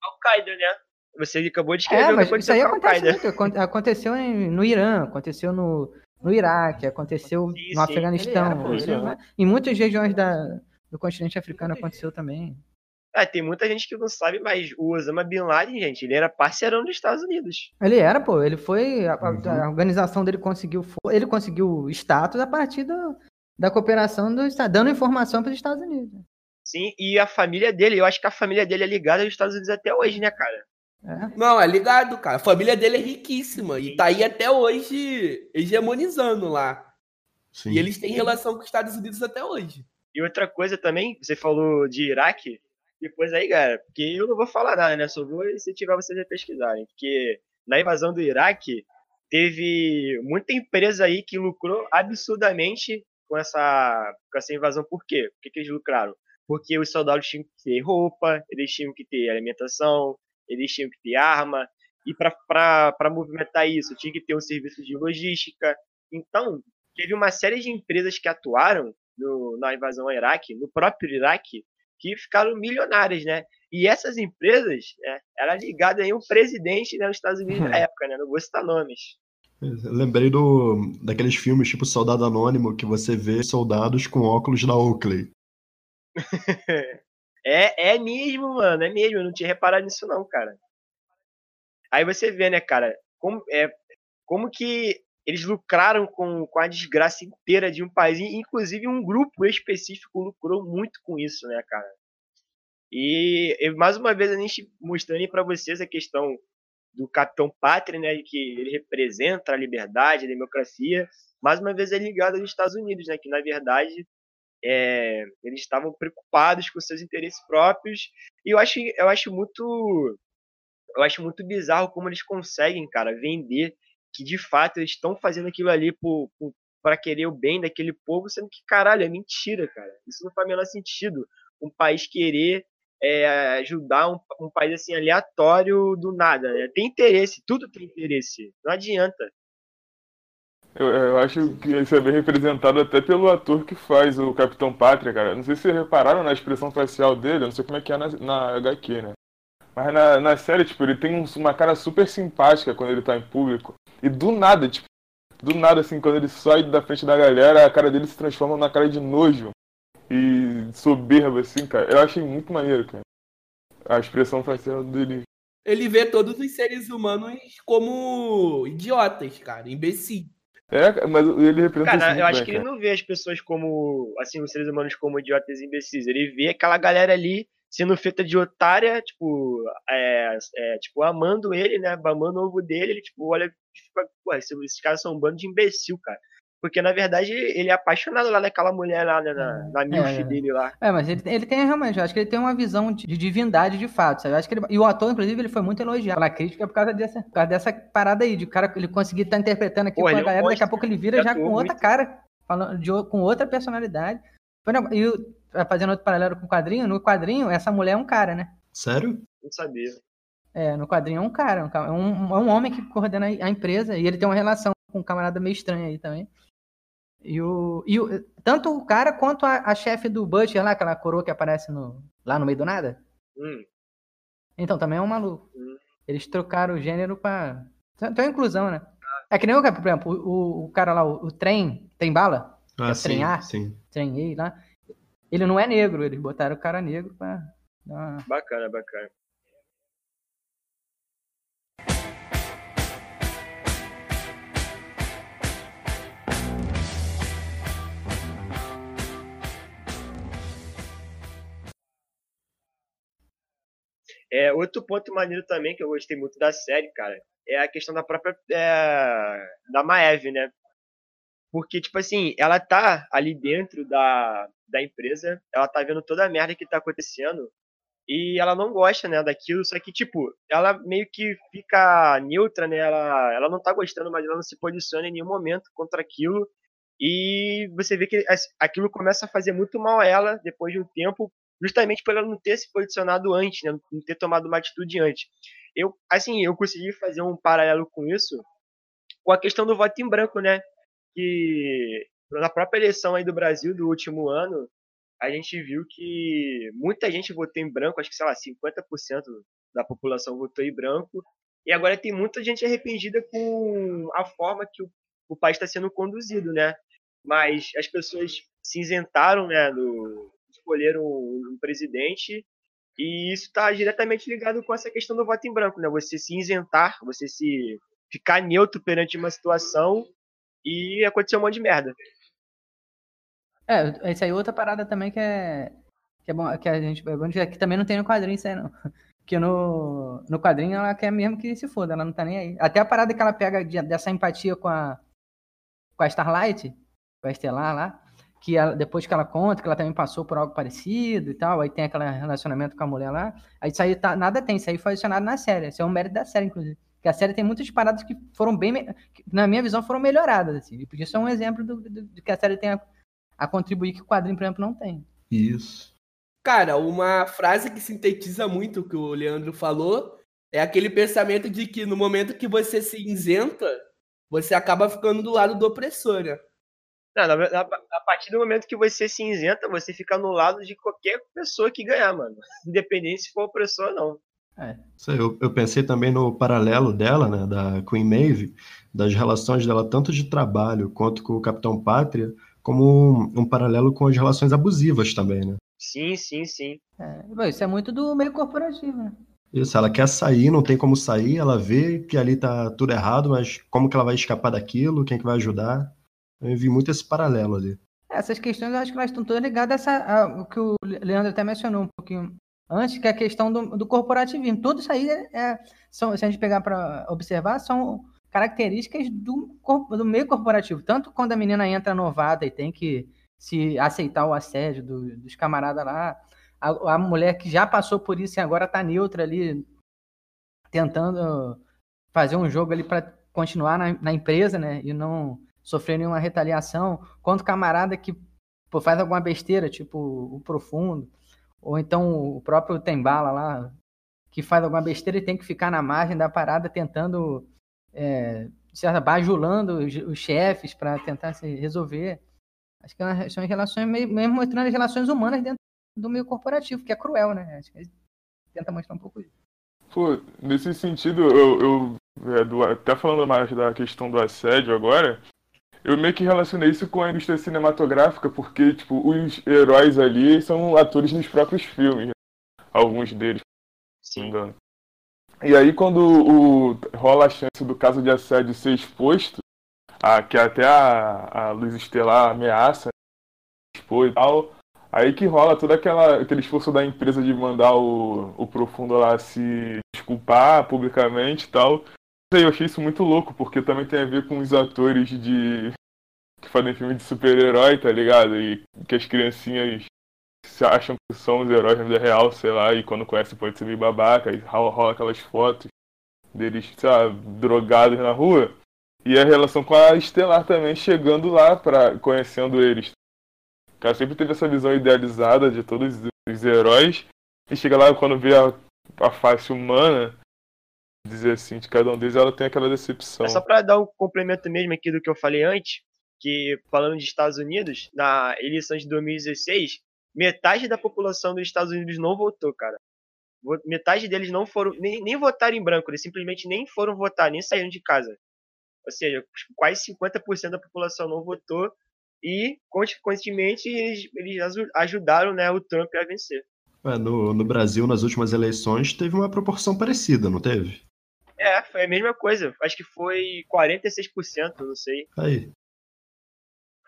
Al-Qaeda, né? Você acabou de escrever É, o que mas aconteceu isso aí acontece muito. Acon- Aconteceu em- no Irã, aconteceu no, no Iraque, aconteceu Sim, no sim. Afeganistão. Era, pô, né? Em muitas regiões da, do continente africano aconteceu também. Ah, tem muita gente que não sabe, mas o Osama Bin Laden, gente, ele era parceirão dos Estados Unidos. Ele era, pô, ele foi. A, a- Uhum. a organização dele conseguiu. Ele conseguiu status a partir do- da cooperação dos Estados dando informação para os Estados Unidos. Sim, e a família dele, eu acho que a família dele é ligada aos Estados Unidos até hoje, né, cara? É. Não, é ligado, cara. A família dele é riquíssima e tá aí até hoje hegemonizando lá. Sim. E eles têm relação com os Estados Unidos até hoje. E outra coisa também, você falou de Iraque, depois aí, cara, porque eu não vou falar nada, né? Só vou incentivar vocês a pesquisarem. Porque na invasão do Iraque, teve muita empresa aí que lucrou absurdamente com essa, com essa invasão. Por quê? Por que, que eles lucraram? Porque os soldados tinham que ter roupa, eles tinham que ter alimentação, eles tinham que ter arma. E para movimentar isso, tinha que ter um serviço de logística. Então, teve uma série de empresas que atuaram no- na invasão ao Iraque, no próprio Iraque, que ficaram milionárias, né? E essas empresas, né, era ligada aí um presidente né, nos Estados Unidos na época, né? Não vou citar nomes. Eu lembrei do, daqueles filmes tipo Soldado Anônimo, que você vê soldados com óculos da Oakley. É, é mesmo, mano, é mesmo. Eu não tinha reparado nisso, não, cara. Aí você vê, né, cara, como, é, como que eles lucraram com, com a desgraça inteira de um país, e, inclusive um grupo específico lucrou muito com isso, né, cara. E eu- mais uma vez a gente mostrando pra vocês a questão do Capitão Pátria, né, que ele representa a liberdade, a democracia, mais uma vez é ligado aos Estados Unidos, né, que na verdade é, eles estavam preocupados com seus interesses próprios e eu acho eu acho muito eu acho muito bizarro como eles conseguem cara vender que de fato eles estão fazendo aquilo ali para querer o bem daquele povo sendo que caralho é mentira cara isso não faz o menor sentido um país querer é, ajudar um, um país assim aleatório do nada né? tem interesse tudo tem interesse não adianta Eu, eu acho que isso é bem representado até pelo ator que faz o Capitão Pátria, cara. Não sei se repararam na expressão facial dele, não sei como é que é na, na HQ, né? Mas na, na série, tipo, ele tem um- uma cara super simpática quando ele tá em público. E do nada, tipo, do nada, assim, quando ele sai da frente da galera, a cara dele se transforma numa cara de nojo e soberba, assim, cara. Eu achei muito maneiro, cara. A expressão facial dele. Ele vê todos os seres humanos como idiotas, cara, imbecis. É, mas ele representa Cara, eu acho bem, que cara. ele não vê as pessoas como, assim, os seres humanos como idiotas e imbecis. Ele vê aquela galera ali sendo feita de otária, tipo, é, é, tipo, amando ele, né, amando o ovo dele, ele, tipo, olha, fica, pô, esses, caras são um bando de imbecil, cara. Porque, na verdade, ele é apaixonado lá naquela mulher lá, né, na, na milf é. dele lá. É, mas ele, ele tem realmente, eu acho que ele tem uma visão de, de divindade de fato, sabe? Eu acho que ele- e o ator, inclusive, ele foi muito elogiado pela crítica por causa dessa, por causa dessa parada aí, de o cara ele conseguir estar interpretando aqui Pô, com a é um galera, daqui a pouco ele vira já com outra muito. cara, falando de, com outra personalidade. E o- fazendo outro paralelo com o quadrinho, no quadrinho, essa mulher é um cara, né? Sério? Não sabia. É, no quadrinho é um cara, um ca- é um, é um homem que coordena a empresa e ele tem uma relação com um camarada meio estranho aí também. E o, e o tanto o cara quanto a, a chefe do Butcher lá, aquela coroa que aparece no, lá no meio do nada, Hum, então também é um maluco. Hum. Eles trocaram o gênero pra. Então é inclusão, né? É que nem o, por exemplo, o, o cara lá, o, o trem, tem bala? Ah, É sim, treinar? sim. Trem lá. Ele não é negro, eles botaram o cara negro pra. Ah. Bacana, bacana. É, outro ponto maneiro também que eu gostei muito da série, cara, é a questão da própria. É, da Maeve, né? Porque, tipo assim, ela tá ali dentro da, da empresa, ela tá vendo toda a merda que tá acontecendo e ela não gosta, né, daquilo, só que, tipo, ela meio que fica neutra, né, ela, ela não tá gostando, mas ela não se posiciona em nenhum momento contra aquilo, e você vê que aquilo começa a fazer muito mal a ela depois de um tempo, justamente por ela não ter se posicionado antes, né, não ter tomado uma atitude antes. Eu, assim, eu consegui fazer um paralelo com isso, com a questão do voto em branco, né, que na própria eleição aí do Brasil do último ano, a gente viu que muita gente votou em branco, acho que, sei lá, 50% da população votou em branco, e agora tem muita gente arrependida com a forma que o, o país está sendo conduzido, né? Mas as pessoas se isentaram, né, do, escolheram um presidente, e isso está diretamente ligado com essa questão do voto em branco, né? Você se isentar, você se ficar neutro perante uma situação e aconteceu um monte de merda. É, isso aí é outra parada também que é. Que é bom, que a gente. É que também não tem no quadrinho isso aí, não. Que no, no quadrinho ela quer mesmo que se foda, ela não tá nem aí. Até a parada que ela pega de, dessa empatia com a. Com a Starlight, com a Estelar lá, que ela, depois que ela conta que ela também passou por algo parecido e tal, aí tem aquele relacionamento com a mulher lá. Aí isso aí tá, nada tem, isso aí foi adicionado na série. Isso é um mérito da série, inclusive. Porque a série tem muitas paradas que foram bem, que, na minha visão, foram melhoradas. Assim. E isso é um exemplo do, do, do que a série tem a, contribuir que o quadrinho, por exemplo, não tem. Isso. Cara, uma frase que sintetiza muito o que o Leandro falou é aquele pensamento de que no momento que você se isenta, você acaba ficando do lado do opressor, né? Não, a, a partir do momento que você se isenta, você fica no lado de qualquer pessoa que ganhar, mano. Independente se for opressor ou não. É. Eu, eu pensei também no paralelo dela, né, da Queen Maeve, das relações dela tanto de trabalho quanto com o Capitão Pátria, como um, um, paralelo com as relações abusivas também, né? Sim, sim, sim. É, isso é muito do meio corporativo, né? Isso, ela quer sair, não tem como sair, ela vê que ali tá tudo errado, mas como que ela vai escapar daquilo, quem que vai ajudar? Eu vi muito esse paralelo ali. Essas questões eu acho que elas estão todas ligadas ao que o Leandro até mencionou um pouquinho antes, que é a questão do, do corporativismo. Tudo isso aí é, é são, se a gente pegar para observar, são características do, do meio corporativo. Tanto quando a menina entra novata e tem que se aceitar o assédio do, dos camaradas lá, a, a, mulher que já passou por isso e agora está neutra ali, tentando fazer um jogo ali para continuar na, na, empresa, né? E não sofrer nenhuma retaliação. Quanto camarada que pô, faz alguma besteira, tipo o Profundo, ou então o próprio Tembala lá, que faz alguma besteira e tem que ficar na margem da parada tentando é, bajulando os, os chefes para tentar se resolver. Acho que são relações, mesmo mostrando as relações humanas dentro do meio corporativo, que é cruel, né? Acho que tenta mostrar um pouco isso. Pô, nesse sentido, eu, eu é, do, até falando mais da questão do assédio agora, eu meio que relacionei isso com a indústria cinematográfica, porque, tipo, os heróis ali são atores nos próprios filmes, né? alguns deles, se não me engano. E aí quando o, rola a chance do caso de assédio ser exposto, a, que até a, a luz estelar ameaça expor e tal, aí que rola todo aquela, aquele esforço da empresa de mandar o, o Profundo lá se desculpar publicamente e tal. Eu achei isso muito louco, porque também tem a ver com os atores de que fazem filme de super-herói, tá ligado? E que as criancinhas se acham que são os heróis da vida real, sei lá, e quando conhece pode ser meio babaca, e rola, aquelas fotos deles, sei lá, drogados na rua. E a relação com a Estelar também chegando lá, pra, conhecendo eles. O cara sempre teve essa visão idealizada de todos os heróis, e chega lá quando vê a, a face humana, dizer assim, de cada um deles, ela tem aquela decepção. É só pra dar um complemento mesmo aqui do que eu falei antes, que falando de Estados Unidos, na eleição de 2016, metade da população dos Estados Unidos não votou, cara. Metade deles não foram, nem, nem votaram em branco, eles simplesmente nem foram votar, nem saíram de casa. Ou seja, quase 50% da população não votou e, consequentemente, eles, eles ajudaram né, o Trump a vencer. É, no, no Brasil, nas últimas eleições, teve uma proporção parecida, não teve? É, foi a mesma coisa. Acho que foi 46%, não sei. Aí.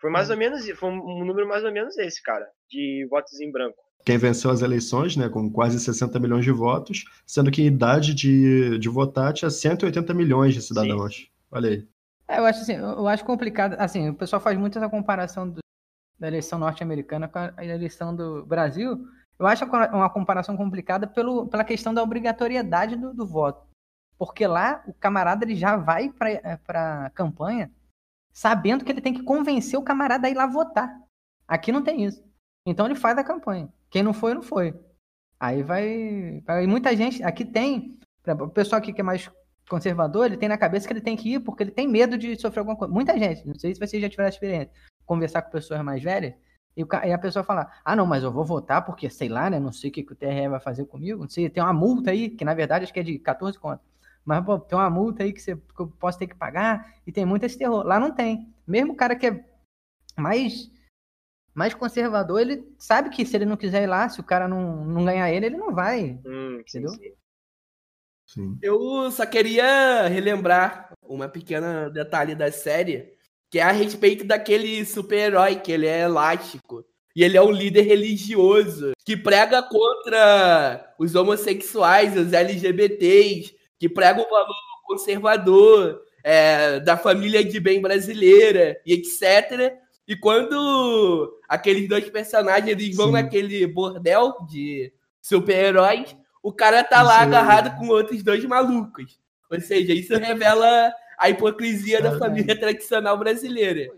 Foi mais ou menos, foi um número mais ou menos esse, cara, de votos em branco. quem venceu as eleições, né, com quase 60 milhões de votos, sendo que em idade de, de votar tinha 180 milhões de cidadãos. Sim. Olha aí. É, eu acho assim, eu acho complicado, assim, o pessoal faz muito essa comparação do, da eleição norte-americana com a eleição do Brasil. Eu acho uma comparação complicada pelo, pela questão da obrigatoriedade do, do voto. Porque lá o camarada ele já vai para a campanha sabendo que ele tem que convencer o camarada a ir lá votar. Aqui não tem isso. Então ele faz a campanha. Quem não foi, não foi. Aí vai. vai muita gente. Aqui tem. O pessoal aqui que é mais conservador, ele tem na cabeça que ele tem que ir porque ele tem medo de sofrer alguma coisa. Muita gente, não sei se vocês já tiveram experiência, conversar com pessoas mais velhas e, a pessoa falar: ah, não, mas eu vou votar porque, sei lá, né, não sei o que o TRE vai fazer comigo, não sei, tem uma multa aí, que na verdade acho que é de 14 contas. Mas, pô, tem uma multa aí que, você, que eu posso ter que pagar e tem muito esse terror. Lá não tem. Mesmo o cara que é mais mais conservador, ele sabe que se ele não quiser ir lá, se o cara não, não ganhar ele, ele não vai. Hum, entendeu? Sim, sim. Eu só queria relembrar uma pequena detalhe da série, que é a respeito daquele super-herói, que ele é elástico. E ele é um líder religioso que prega contra os homossexuais, os LGBTs, que prega o valor conservador, é, da família de bem brasileira e etc. E quando aqueles dois personagens eles vão Sim. naquele bordel de super-heróis, o cara tá lá agarrado com outros dois malucos. Ou seja, isso revela a hipocrisia da família tradicional brasileira.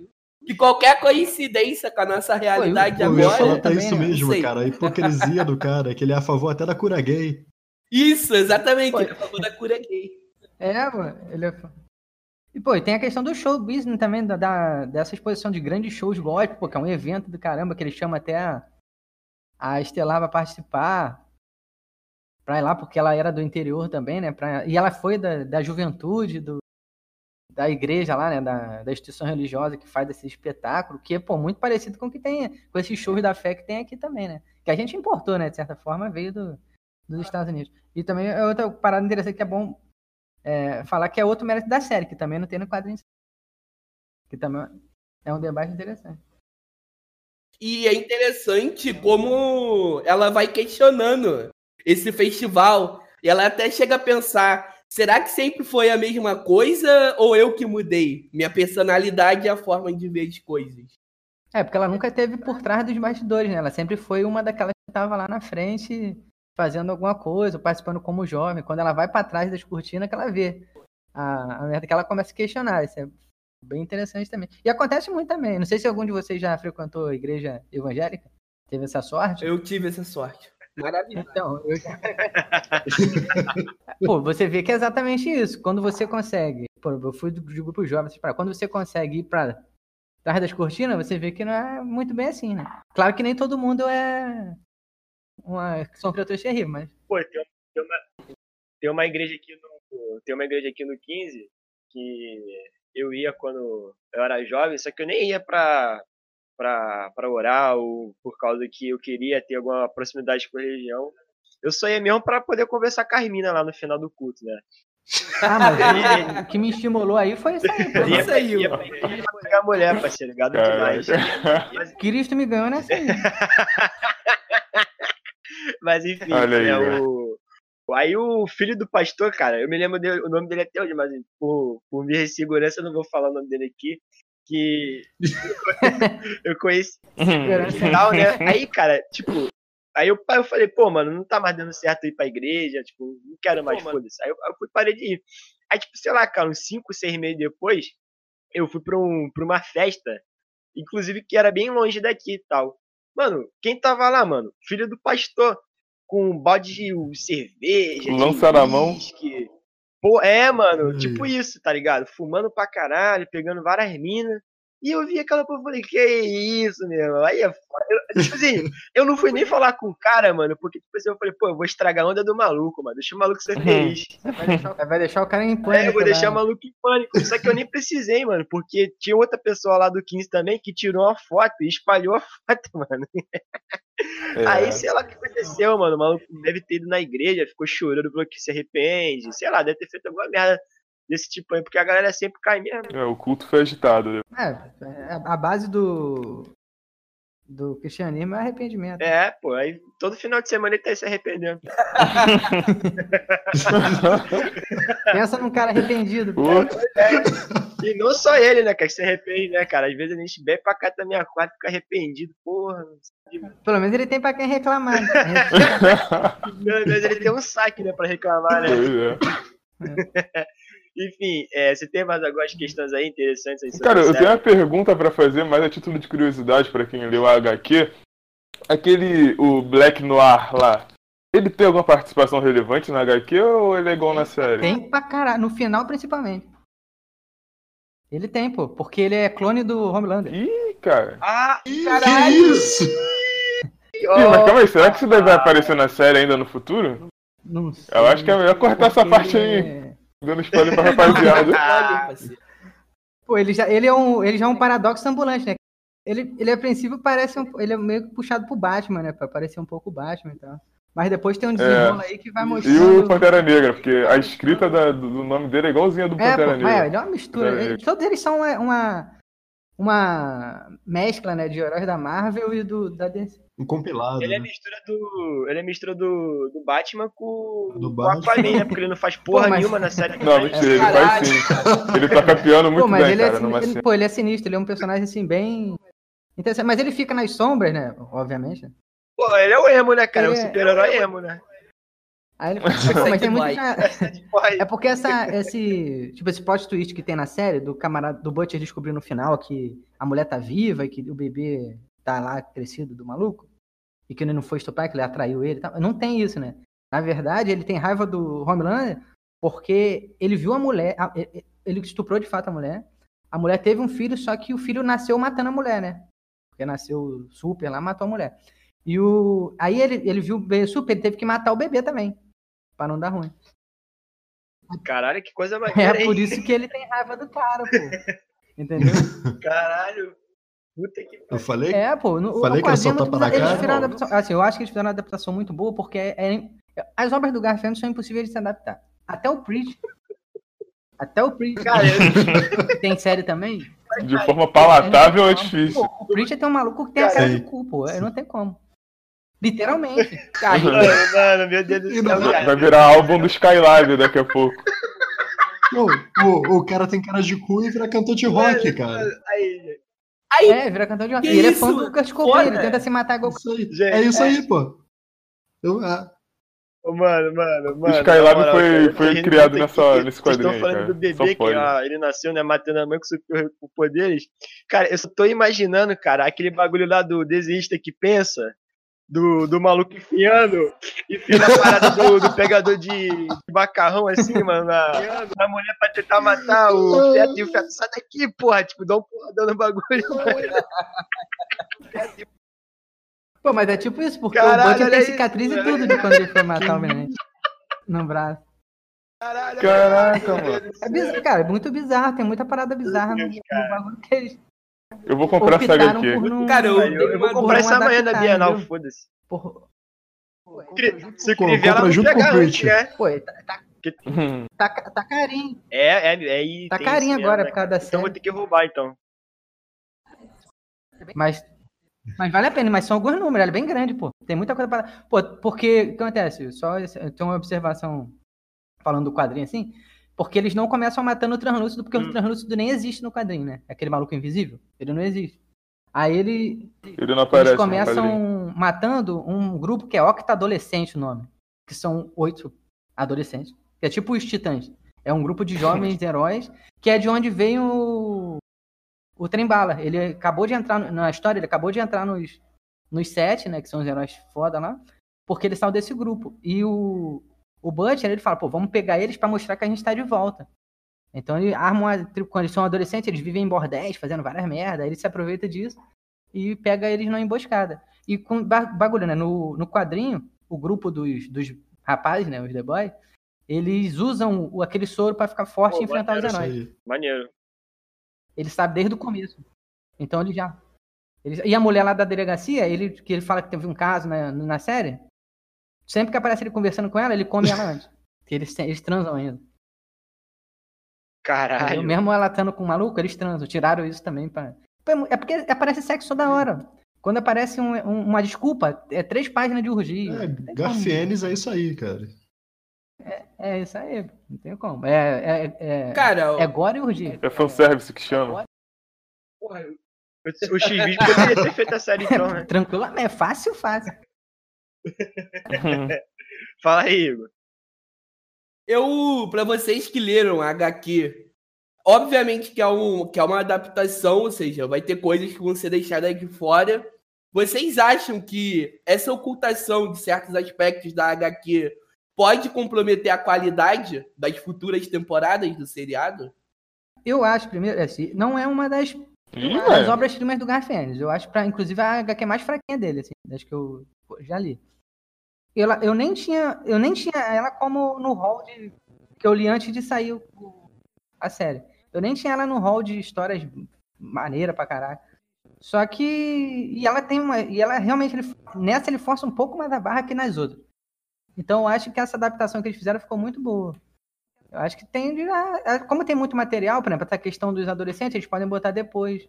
Que qualquer coincidência com a nossa realidade Pô, eu, agora. Eu ia falar isso mesmo, cara. A hipocrisia do cara, que ele é a favor até da cura gay. Isso, exatamente. Pô, ele é a favor da cura gay. É, mano. Ele é e, pô, tem a questão do show business também, da, da, dessa exposição de grandes shows gospel, pô, que é um evento do caramba, que ele chama até a, a Estelar pra participar, pra ir lá, porque ela era do interior também, né? Pra, e ela foi da, da juventude, do, da igreja lá, né? Da, da instituição religiosa que faz esse espetáculo, que é, pô, muito parecido com o que tem, com esses shows da fé que tem aqui também, né? Que a gente importou, né? De certa forma, veio do, dos Estados Unidos. E também é outra parada interessante que é bom é, falar que é outro mérito da série, que também não tem no quadrinho. Que também é um debate interessante. E é interessante como ela vai questionando esse festival. E ela até chega a pensar: será que sempre foi a mesma coisa ou eu que mudei? Minha personalidade e a forma de ver as coisas. É, porque ela nunca teve por trás dos bastidores, né? Ela sempre foi uma daquelas que estava lá na frente fazendo alguma coisa, participando como jovem. Quando ela vai para trás das cortinas, que ela vê a, a merda que ela começa a questionar. Isso é bem interessante também. E acontece muito também. Não sei se algum de vocês já frequentou a igreja evangélica. Teve essa sorte? Eu tive essa sorte. Maravilha. Então, eu... pô, você vê que é exatamente isso. Quando você consegue, pô, eu fui do grupo jovem, para quando você consegue ir para trás das cortinas, você vê que não é muito bem assim, né? Claro que nem todo mundo é uma, são criaturas terríveis, mas. Pô, tem, tem, uma, tem uma igreja aqui no. Tem uma igreja aqui no 15 que eu ia quando eu era jovem, só que eu nem ia pra, pra, pra orar ou por causa que eu queria ter alguma proximidade com a religião. Eu só ia mesmo pra poder conversar com a Armina lá no final do culto, né? Ah, mas o que me estimulou aí foi isso aí. Pô. Isso aí, ia, pegar a mulher, parceiro, gado demais. Mas... Cristo me ganhou nessa aí. Mas enfim, Olha aí, é o. Aí o filho do pastor, cara, eu me lembro dele, o nome dele até hoje, mas por, por minha segurança eu não vou falar o nome dele aqui. Que eu conheci tal, né? Aí, cara, tipo, aí eu, eu falei, pô, mano, não tá mais dando certo ir pra igreja, tipo, não quero mais, foda-se. Aí eu, eu fui, parei de ir. Aí, tipo, sei lá, cara, uns 5, 6 meses depois, eu fui pra, um, pra uma festa, inclusive que era bem longe daqui e tal. Mano, quem tava lá, mano? Filho do pastor, com um balde de cerveja. Lança na mão. Pô, é, mano, tipo isso, tá ligado? Fumando pra caralho, pegando várias minas. E eu vi aquela porra e falei, que isso, meu? Aí é foda. Eu, tipo assim, eu não fui nem falar com o cara, mano, porque tipo assim, eu falei, pô, eu vou estragar a onda do maluco, mano. Deixa o maluco ser feliz. Vai deixar, vai deixar o cara em pânico. É, eu vou deixar o maluco em pânico. Só que eu nem precisei, mano, porque tinha outra pessoa lá do 15 também que tirou uma foto e espalhou a foto, mano. É. Aí, sei lá o que aconteceu, mano. O maluco deve ter ido na igreja, ficou chorando, falou que se arrepende. Sei lá, deve ter feito alguma merda desse tipo aí, porque a galera sempre cai mesmo. É, o culto foi agitado. Né? É, é, a base do, do cristianismo é arrependimento. É, pô, aí todo final de semana ele tá se arrependendo. Pensa num cara arrependido. Pô, E não só ele, né, cara, que se arrepende, né, cara? Às vezes a gente bebe pra cá da minha quarta e fica arrependido. Porra, Pelo menos ele tem pra quem reclamar. né? pelo menos ele tem um saque, né, pra reclamar, né? pois é. Enfim, é, você tem mais algumas questões aí interessantes aí sobre Cara, eu tenho uma pergunta pra fazer, mais a título de curiosidade pra quem leu a HQ. Aquele, o Black Noir lá, ele tem alguma participação relevante na HQ ou ele é igual na série? Tem pra caralho, no final principalmente. Ele tem, pô, porque ele é clone do Homelander. Ih, cara. Ah, Que caralho! isso? Ih, mas calma aí, será que isso daí vai aparecer na série ainda no futuro? Não sei, Eu acho que é melhor cortar essa parte aí. É- Dando spoiler pra rapaziada. Parceiro. Pô, ele já, ele, é um, ele já é um paradoxo ambulante, né? Ele, ele a princípio parece um, ele é meio que puxado pro Batman, né? Pra parecer um pouco o Batman e tal. Mas depois tem um desenrolo aí que vai É. E o Pantera Negra, porque a escrita da- do nome dele é igualzinha do É, Pantera pô, Negra. é, ele é uma mistura. Ele- todos eles são uma, uma, uma mescla, né? De heróis da Marvel e do, da DC. Um compilado. Ele é né? mistura do. Ele é mistura do, do Batman com, Do com. Aquaman, né? Porque ele não faz porra Pô, mas- nenhuma na série. Não, mentira, ele faz sim. Ele toca piano muito Pô, mas bem, ele, cara, é, numa ele- pô, ele é sinistro, ele é um personagem assim, bem. Interessante. Mas ele fica nas sombras, né? Obviamente. né? Pô, ele é o emo, né, cara? É o Ele é- super-herói emo, né? Aí ele Pô, mas tem muito. É porque essa, esse, tipo, esse plot twist que tem na série, do camarada, do Butcher descobrir no final que a mulher tá viva e que o bebê tá lá crescido do maluco, e que ele não foi estuprar, que ele atraiu ele tal. Não tem isso, né? Na verdade, ele tem raiva do Homelander porque ele viu a mulher, a- ele estuprou de fato a mulher, a mulher teve um filho, só que o filho nasceu matando a mulher, né? Porque nasceu super lá, matou a mulher. E o, aí ele, ele viu o bebê super, ele teve que matar o bebê também, pra não dar ruim. Caralho, que coisa maneira, É por isso que ele tem raiva do cara, pô. Entendeu? Caralho. Puta que Eu falei? É, pô. No, Falei o que era só é tapa na cara? fizeram uma adaptação. Assim, eu acho que eles fizeram uma adaptação muito boa, porque é- é- as obras do Garfield são impossíveis de se adaptar. Até o Preach. Até o Preach. Cara, tem série também. De forma palatável é difícil. Pô, o Preacher tem um maluco que tem a Cara, cara de cu, pô. Não tem como. Literalmente. Mano, mano, meu Deus do céu, não- Vai cara. virar álbum do Skylab daqui a pouco. Não, o, o cara tem cara de cu e vira cantor de rock, cara. Aí, É, vira cantor de rock. Que E ele é isso? fã do Kurt Cobain. Ele tenta se matar igual. Isso aí. Gente, É isso aí, pô. Eu, Ô, Mano, mano, mano. Skylab na moral, foi- cara, foi criado nessa- aqui, nesse Vocês quadrinho estão aí, falando cara. do bebê que ó, ele nasceu, né, matando a mãe com super com poderes. Cara, eu só tô imaginando, cara, aquele bagulho lá do desenhista que pensa, do, do maluco enfiando, enfiando a parada do, do pegador de, de macarrão, assim, mano, na, na mulher pra tentar matar o feto, e o feto, sai daqui, porra, tipo, dá um porradão no bagulho, mano. Pô, mas é tipo isso, porque Caralho, o olha tem isso, cicatriz e tudo de quando ele foi matar o Venente. No braço. Caralho, Caraca, mano. É bizarro, cara, é muito bizarro, tem muita parada bizarra no, no bagulho que eles Eu vou comprar essa HQ. não... Cara, eu- Eu, eu vou comprar essa na adaptar, Bienal, foda-se. Por- Se Pô, Crivella compra não junto com pegar antes, né? Pô, tá, tá, Hum. tá, tá carinho. É, é, é. e Tá tem carinho agora né, por causa da Então vou série. ter que roubar, então. Mas, mas vale a pena, mas são alguns números, ela é bem grande, pô. Tem muita coisa para. Pô, porque o que acontece? Só tenho uma observação falando do quadrinho assim. Porque eles não começam matando o translúcido, porque Hum. o translúcido nem existe no quadrinho, né? Aquele maluco invisível. Ele não existe. Aí ele, Ele não aparece eles começam matando um grupo que é Octa-Adolescente o nome. Que são oito adolescentes. Que é tipo os Titãs. É um grupo de jovens heróis, que é de onde vem o, o Trembala. Ele acabou de entrar na história, ele acabou de entrar nos, nos sete, né? Que são os heróis foda lá. Porque eles saiu desse grupo. E o, o Butcher, ele fala, pô, vamos pegar eles pra mostrar que a gente tá de volta. Então ele arma uma, quando eles são adolescentes, eles vivem em bordéis, fazendo várias merdas, aí ele se aproveita disso e pega eles na emboscada. E com ba- bagulho, né? No, no quadrinho, o grupo dos, dos rapazes, né? Os The Boys, eles usam o, aquele soro pra ficar forte Pô, e enfrentar os heróis. Maneiro. Ele sabe desde o começo. Então ele já. ele- e a mulher lá da delegacia, ele, que ele fala que teve um caso na, na série, sempre que aparece ele conversando com ela, ele come ela antes. Eles, eles transam ainda. Caralho. Mesmo ela estando com o maluco, eles transam. Tiraram isso também pra. É porque aparece sexo toda hora. Quando aparece um- um- uma desculpa, é três páginas de urgia. É. Garfienes é isso aí, cara. É isso aí, não tem como. É, é, é, Cara, é gore e urgia. É fanservice que chama. Porra, o, X-Video poderia ter feito a série então, né? Tranquilamente, é fácil, fácil. Fala aí, Igor. eu, pra vocês que leram a HQ, obviamente que é, um, que é uma adaptação, ou seja, vai ter coisas que vão ser deixadas de fora. Vocês acham que essa ocultação de certos aspectos da HQ pode comprometer a qualidade das futuras temporadas do seriado? Eu acho, primeiro, assim, não é uma das, Ih, das velho. obras-primas do Garfienes. Eu acho, pra, inclusive, a HQ mais fraquinha dele, assim, das que eu já li. Ela, eu, nem tinha, eu nem tinha ela como no hall de, que eu li antes de sair o- a série. Eu nem tinha ela no hall de histórias maneira pra caralho. Só que. E ela tem uma. E ela realmente. ele- nessa ele força um pouco mais a barra que nas outras. Então eu acho que essa adaptação que eles fizeram ficou muito boa. Eu acho que tem. ah, Como tem muito material, por exemplo, essa questão dos adolescentes, eles podem botar depois.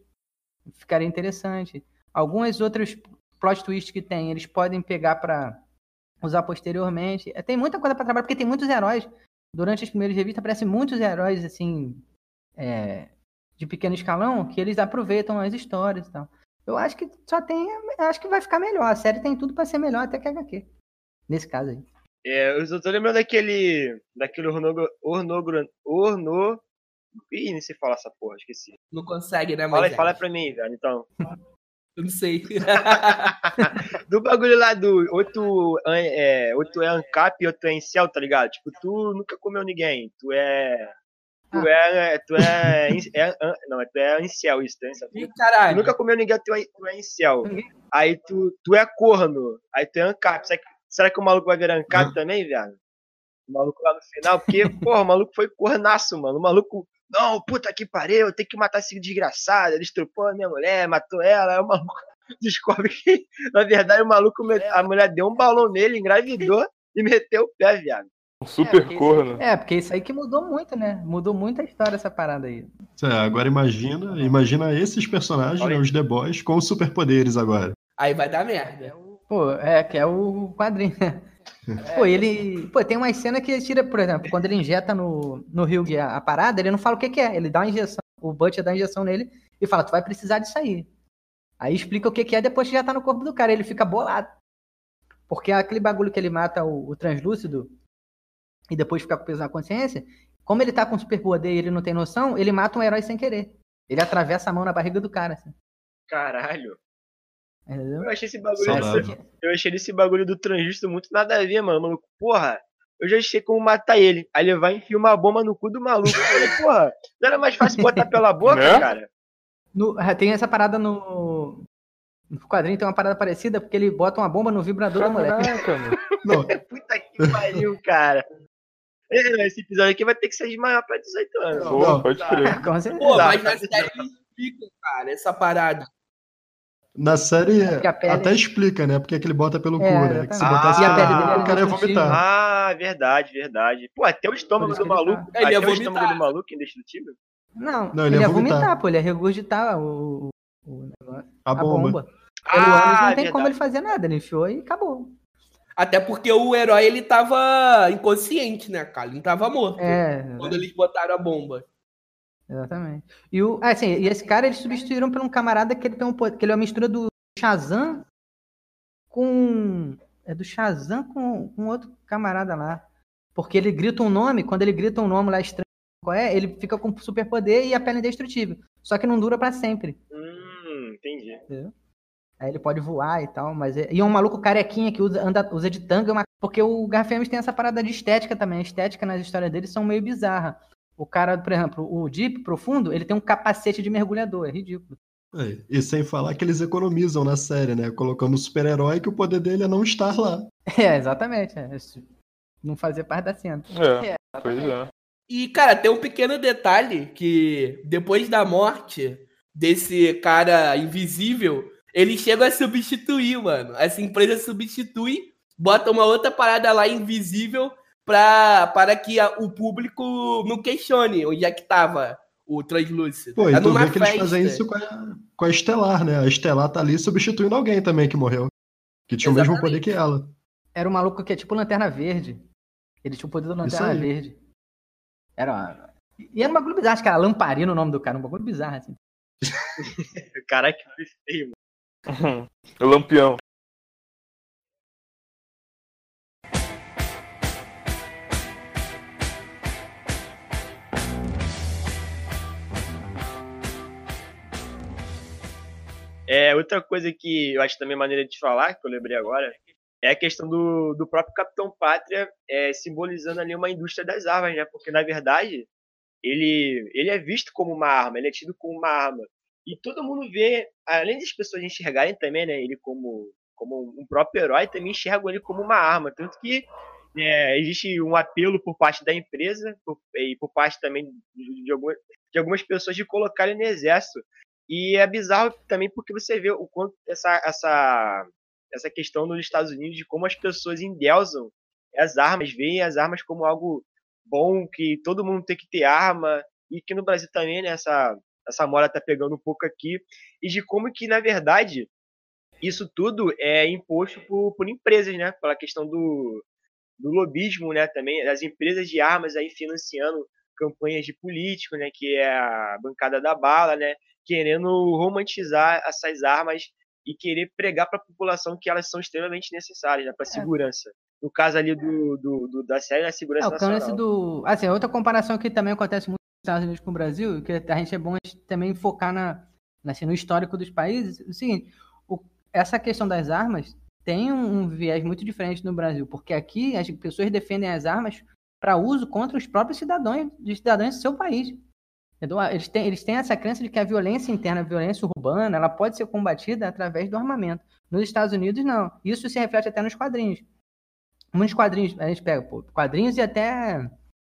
Ficaria interessante. Algumas outras plot twists que tem, eles podem pegar pra usar posteriormente. É, Tem muita coisa pra trabalhar, porque tem muitos heróis. Durante as primeiras revistas, aparecem muitos heróis, assim. é, de pequeno escalão, que eles aproveitam as histórias e tal. Eu acho que só tem. eu Acho que vai ficar melhor. A série tem tudo pra ser melhor até que a HQ. Nesse caso aí. É, eu só tô lembrando daquele. Daquele ornogro. Ornogro. Orno. Ih, nem sei falar essa porra, esqueci. Não consegue, né, Fala, Moisés? fala pra mim, velho, então. Eu não sei. Do bagulho lá do. Ou tu é, ou tu é ANCAP e outro é incel, tá ligado? Tipo, tu nunca comeu ninguém. Tu é. Tu é. Tu é. é- não, tu é incel, isso, tu é incel. Ih, Tu caralho. nunca comeu ninguém, tu é, tu é incel. Aí tu, tu é corno. Aí tu é ANCAP. Será que, será que o maluco vai virar ANCAP também, viado? O maluco lá no final, porque, porra, o maluco foi cornaço, mano. O maluco. Não, puta que pariu, eu tenho que matar esse desgraçado. Ele estrupou a minha mulher, matou ela. Aí o maluco descobre que, na verdade, o maluco, met- a mulher deu um balão nele, engravidou e meteu o pé, viado. Um super porque corno. É, porque isso aí que mudou muito, né? Mudou muito a história essa parada aí. É, agora imagina, imagina esses personagens, Olha né, os The Boys, com superpoderes agora. Aí vai dar merda. Pô, é, que é o quadrinho. né? Pô, ele. Pô, tem uma cena que ele tira, por exemplo, quando ele injeta no, no Rio a, a parada, ele não fala o que, que é. Ele dá uma injeção, o Butcher dá a injeção nele e fala, tu vai precisar disso aí. Aí explica o que, que é depois que já tá no corpo do cara. Ele fica bolado. Porque aquele bagulho que ele mata o, o translúcido e depois fica com peso na consciência, como ele tá com superpoder e ele não tem noção, ele mata um herói sem querer. Ele atravessa a mão na barriga do cara, assim. Caralho. Entendeu? Eu achei esse bagulho. Saudável. Eu achei esse bagulho do transjusto muito nada a ver, mano. Maluco, porra, eu já sei como matar ele. Aí ele vai e enfia uma bomba no cu do maluco. Eu falei, porra, não era mais fácil botar pela boca, Né? cara? No- tem essa parada no. No quadrinho tem uma parada parecida, porque ele bota uma bomba no vibrador da mulher. Caraca, mano. Não, Puta que pariu, cara. É, Esse episódio aqui vai ter que ser de maior pra 18 anos. Pô, pode crer. Pô, mas na série eles explicam, cara, essa parada. Na série a pele- até explica, né? Porque é que ele bota pelo É, cu, né? Que se botasse Ah, pelo e a pele cu, dele o cara ia é vomitar. Ah, verdade, verdade. Pô, até o estômago do que ele maluco. tá- Ele até o vomitar. estômago do maluco indestrutível. Não, Não, ele, ele ia ia vomitar, vomitar. pô, ele ia regurgitar o, o negócio. A A bomba. bomba. Pelo ânus não tem verdade. como ele fazer nada, ele enfiou e acabou. Até porque o herói, ele tava inconsciente, né, cara? Ele não tava morto. É, Quando eles botaram a bomba. Exatamente. E, o, ah, assim, e esse cara eles substituíram por um camarada que ele tem um que ele é uma mistura do Shazam com. É do Shazam com, com outro camarada lá. Porque ele grita um nome, quando ele grita um nome lá estranho, qual é? Ele fica com superpoder e a pele é indestrutível. Só que não dura pra sempre. Hum, entendi. Aí ele pode voar e tal, mas. É... E é um maluco carequinha que usa, anda, usa de tanga, porque o Garfield tem essa parada de estética também. A estética nas histórias dele são meio bizarra. O cara, por exemplo, o Deep Profundo, ele tem um capacete de mergulhador, é ridículo. É, E sem falar que eles economizam na série, né? Colocando o super-herói que o poder dele é não estar lá. É, exatamente. é. Isso Não fazer parte da cena. É, pois é. E, cara, tem um pequeno detalhe que depois da morte desse cara invisível, ele chega a substituir, mano. Essa empresa substitui, bota uma outra parada lá invisível pra, para que a- o público não questione onde é que tava o translúcido. Pô, e é tu vê que eles fazem isso com a, com a Estelar, né? A Estelar tá ali substituindo alguém também que morreu. Que tinha o mesmo poder que ela. Era um maluco que é tipo Lanterna Verde. Ele tinha o poder da Lanterna. Verde. Era uma... E era um bagulho bizarro, acho que era Lamparina o nome do cara, um bagulho bizarro, assim. Caraca, que feio, mano. O Lampião. É, outra coisa que eu acho também maneira de falar, que eu lembrei agora, é a questão do, do próprio Capitão Pátria é, simbolizando ali uma indústria das armas, né? Porque, na verdade, ele, ele é visto como uma arma, ele é tido como uma arma. E todo mundo vê, além das pessoas enxergarem também, né, ele como, como um próprio herói, também enxergam ele como uma arma. Tanto que é, existe um apelo por parte da empresa por- e por parte também de, de algumas, de algumas pessoas de colocar ele no exército. E é bizarro também porque você vê o quanto essa, essa, essa questão nos Estados Unidos de como as pessoas endeusam as armas, veem as armas como algo bom, que todo mundo tem que ter arma, e que no Brasil também, né, essa, essa moda tá pegando um pouco aqui, e de como que, na verdade, isso tudo é imposto por, por empresas, né, pela questão do, do lobismo, né, também, das empresas de armas aí financiando campanhas de político, né, que é a bancada da bala, né, querendo romantizar essas armas e querer pregar para a população que elas são extremamente necessárias né, para segurança. No caso ali do, do, do- da série, a É, segurança o nacional. do. Assim, outra comparação que também acontece muito nos Estados Unidos com o Brasil, que a gente é bom a também focar na, assim, no histórico dos países. É O seguinte, o- essa questão das armas tem um, um viés muito diferente no Brasil, porque aqui as pessoas defendem as armas para uso contra os próprios cidadãos, de cidadãos do seu país. Eles têm, eles têm essa crença de que a violência interna, a violência urbana, ela pode ser combatida através do armamento. Nos Estados Unidos, não. Isso se reflete até nos quadrinhos. Muitos quadrinhos, a gente pega pô, quadrinhos e até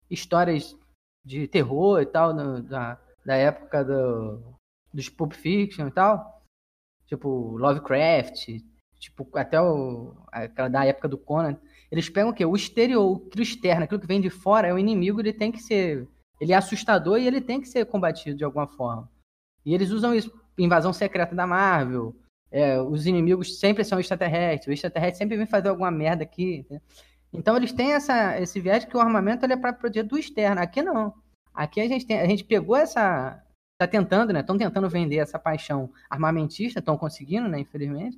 histórias de terror e tal, no- da, da época do, dos Pulp Fiction e tal. Tipo, Lovecraft, tipo, até o, aquela da época do Conan. Eles pegam o quê? O exterior, aquilo externo, aquilo que vem de fora, é o inimigo, ele tem que ser. Ele é assustador e ele tem que ser combatido de alguma forma. E eles usam isso. Invasão secreta da Marvel. é, os inimigos sempre são extraterrestres. O extraterrestre sempre vem fazer alguma merda aqui. entendeu? Então eles têm essa, esse viés que o armamento ele é para proteger do externo. Aqui não. Aqui a gente, tem, a gente pegou essa. Tá tentando, né? Estão tentando vender essa paixão armamentista, estão conseguindo, né? Infelizmente.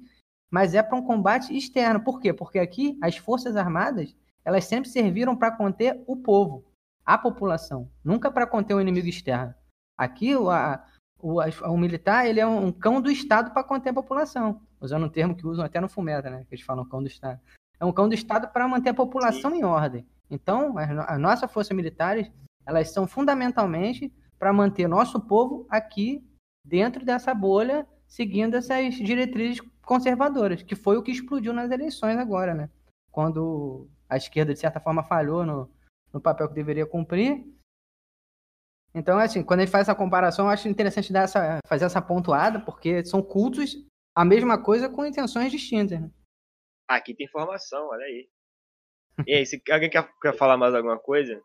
Mas é para um combate externo. Por quê? Porque aqui as forças armadas elas sempre serviram para conter o povo, a população, nunca para conter o inimigo externo. Aqui o, a- o, a- o militar ele é um cão do Estado para conter a população, usando um termo que usam até no Fumeta, né? Que eles falam cão do Estado. É um cão do Estado para manter a população em ordem. Então, as, as nossas forças militares elas são fundamentalmente para manter nosso povo aqui dentro dessa bolha, seguindo essas diretrizes conservadoras, que foi o que explodiu nas eleições agora, né? Quando a esquerda, de certa forma, falhou no, no papel que deveria cumprir. Então, assim, quando a gente faz essa comparação, eu acho interessante dar essa, fazer essa pontuada, porque são cultos a mesma coisa com intenções distintas. Né? Aqui tem informação, olha aí. E aí, se alguém quer, quer falar mais alguma coisa?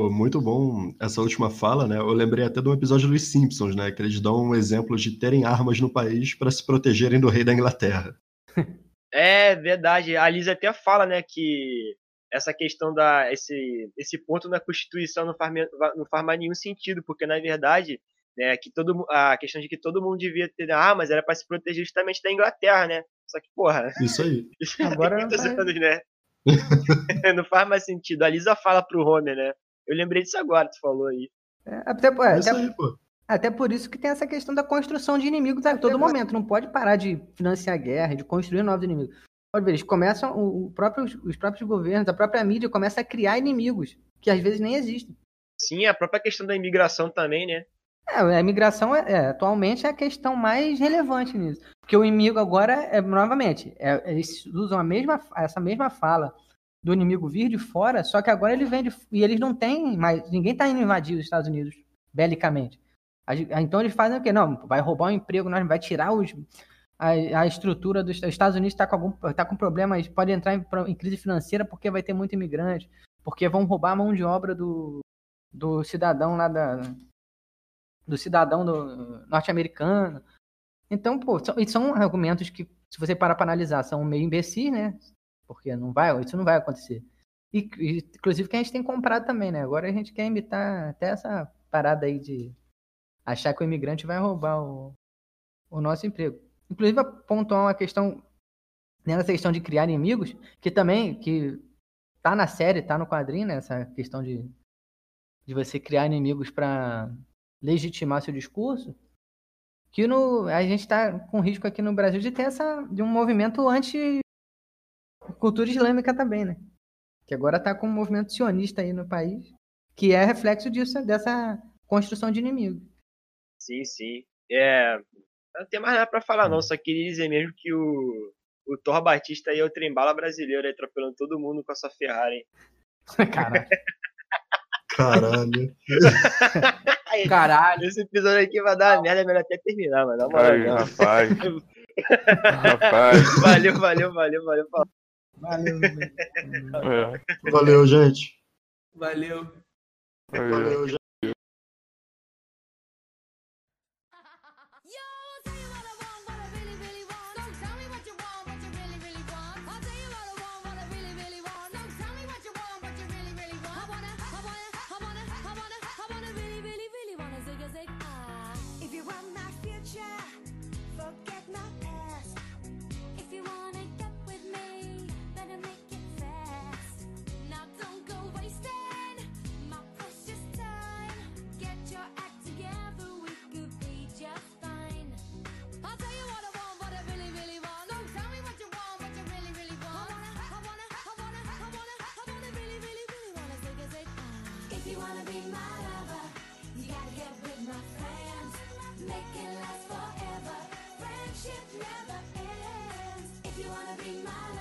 Muito bom essa última fala, né? Eu lembrei até de um episódio dos Simpsons, né? Que eles dão um exemplo de terem armas no país para se protegerem do rei da Inglaterra. É verdade. A Liz até fala, né, que essa questão da esse esse ponto na Constituição não faz, não faz mais nenhum sentido, porque na verdade, né, que todo a questão de que todo mundo devia ter armas era para se proteger justamente da Inglaterra, né? Só que, porra, Isso aí. isso já Agora tem muitos vai- anos, né? não faz mais sentido. A Lisa fala pro Homer, né? Eu lembrei disso agora, tu falou aí. É, até, é, É isso até- aí, pô. Até por isso que tem essa questão da construção de inimigos a todo momento. Não pode parar de financiar a guerra, de construir novos inimigos. Pode ver, eles começam, o, o próprio, os próprios governos, a própria mídia começa a criar inimigos, que às vezes nem existem. Sim, a própria questão da imigração também, né? É, a imigração é, é, atualmente é a questão mais relevante nisso. Porque o inimigo agora, é, novamente, é, eles usam a mesma, essa mesma fala do inimigo vir de fora, só que agora ele vem de, e eles não têm mais, ninguém está indo invadir os Estados Unidos belicamente. Então eles fazem o quê? Não, vai roubar o emprego, nós vai tirar os, a, a estrutura dos os Estados Unidos está com algum tá com problemas, pode entrar em, em crise financeira porque vai ter muito imigrante, porque vão roubar a mão de obra do, do cidadão lá da, do cidadão norte-americano. Então, pô, são, são argumentos que, se você parar para analisar, são meio imbecis, né? Porque não vai, isso não vai acontecer. E, inclusive que a gente tem comprado também, né? Agora a gente quer imitar até essa parada aí de achar que o imigrante vai roubar o, o nosso emprego. Inclusive apontou uma questão nessa questão de criar inimigos, que também que tá na série, tá no quadrinho, né? Essa questão de, de você criar inimigos para legitimar seu discurso que no, a gente está com risco aqui no Brasil de ter essa de um movimento anti cultura islâmica também, né? Que agora está com um movimento sionista aí no país, que é reflexo disso, dessa construção de inimigo. Sim, sim. É, não tem mais nada para falar não, só queria dizer mesmo que o, o Thor Batista aí é o trembala brasileiro aí, atropelando todo mundo com a sua Ferrari. Caralho. Caralho. Caralho. Esse episódio aqui vai dar uma merda, é melhor até terminar, mas dá uma rapaz. rapaz. Valeu, valeu, valeu, valeu. falou. Valeu. É, Valeu, gente. Valeu. Valeu, gente. Wanna be my.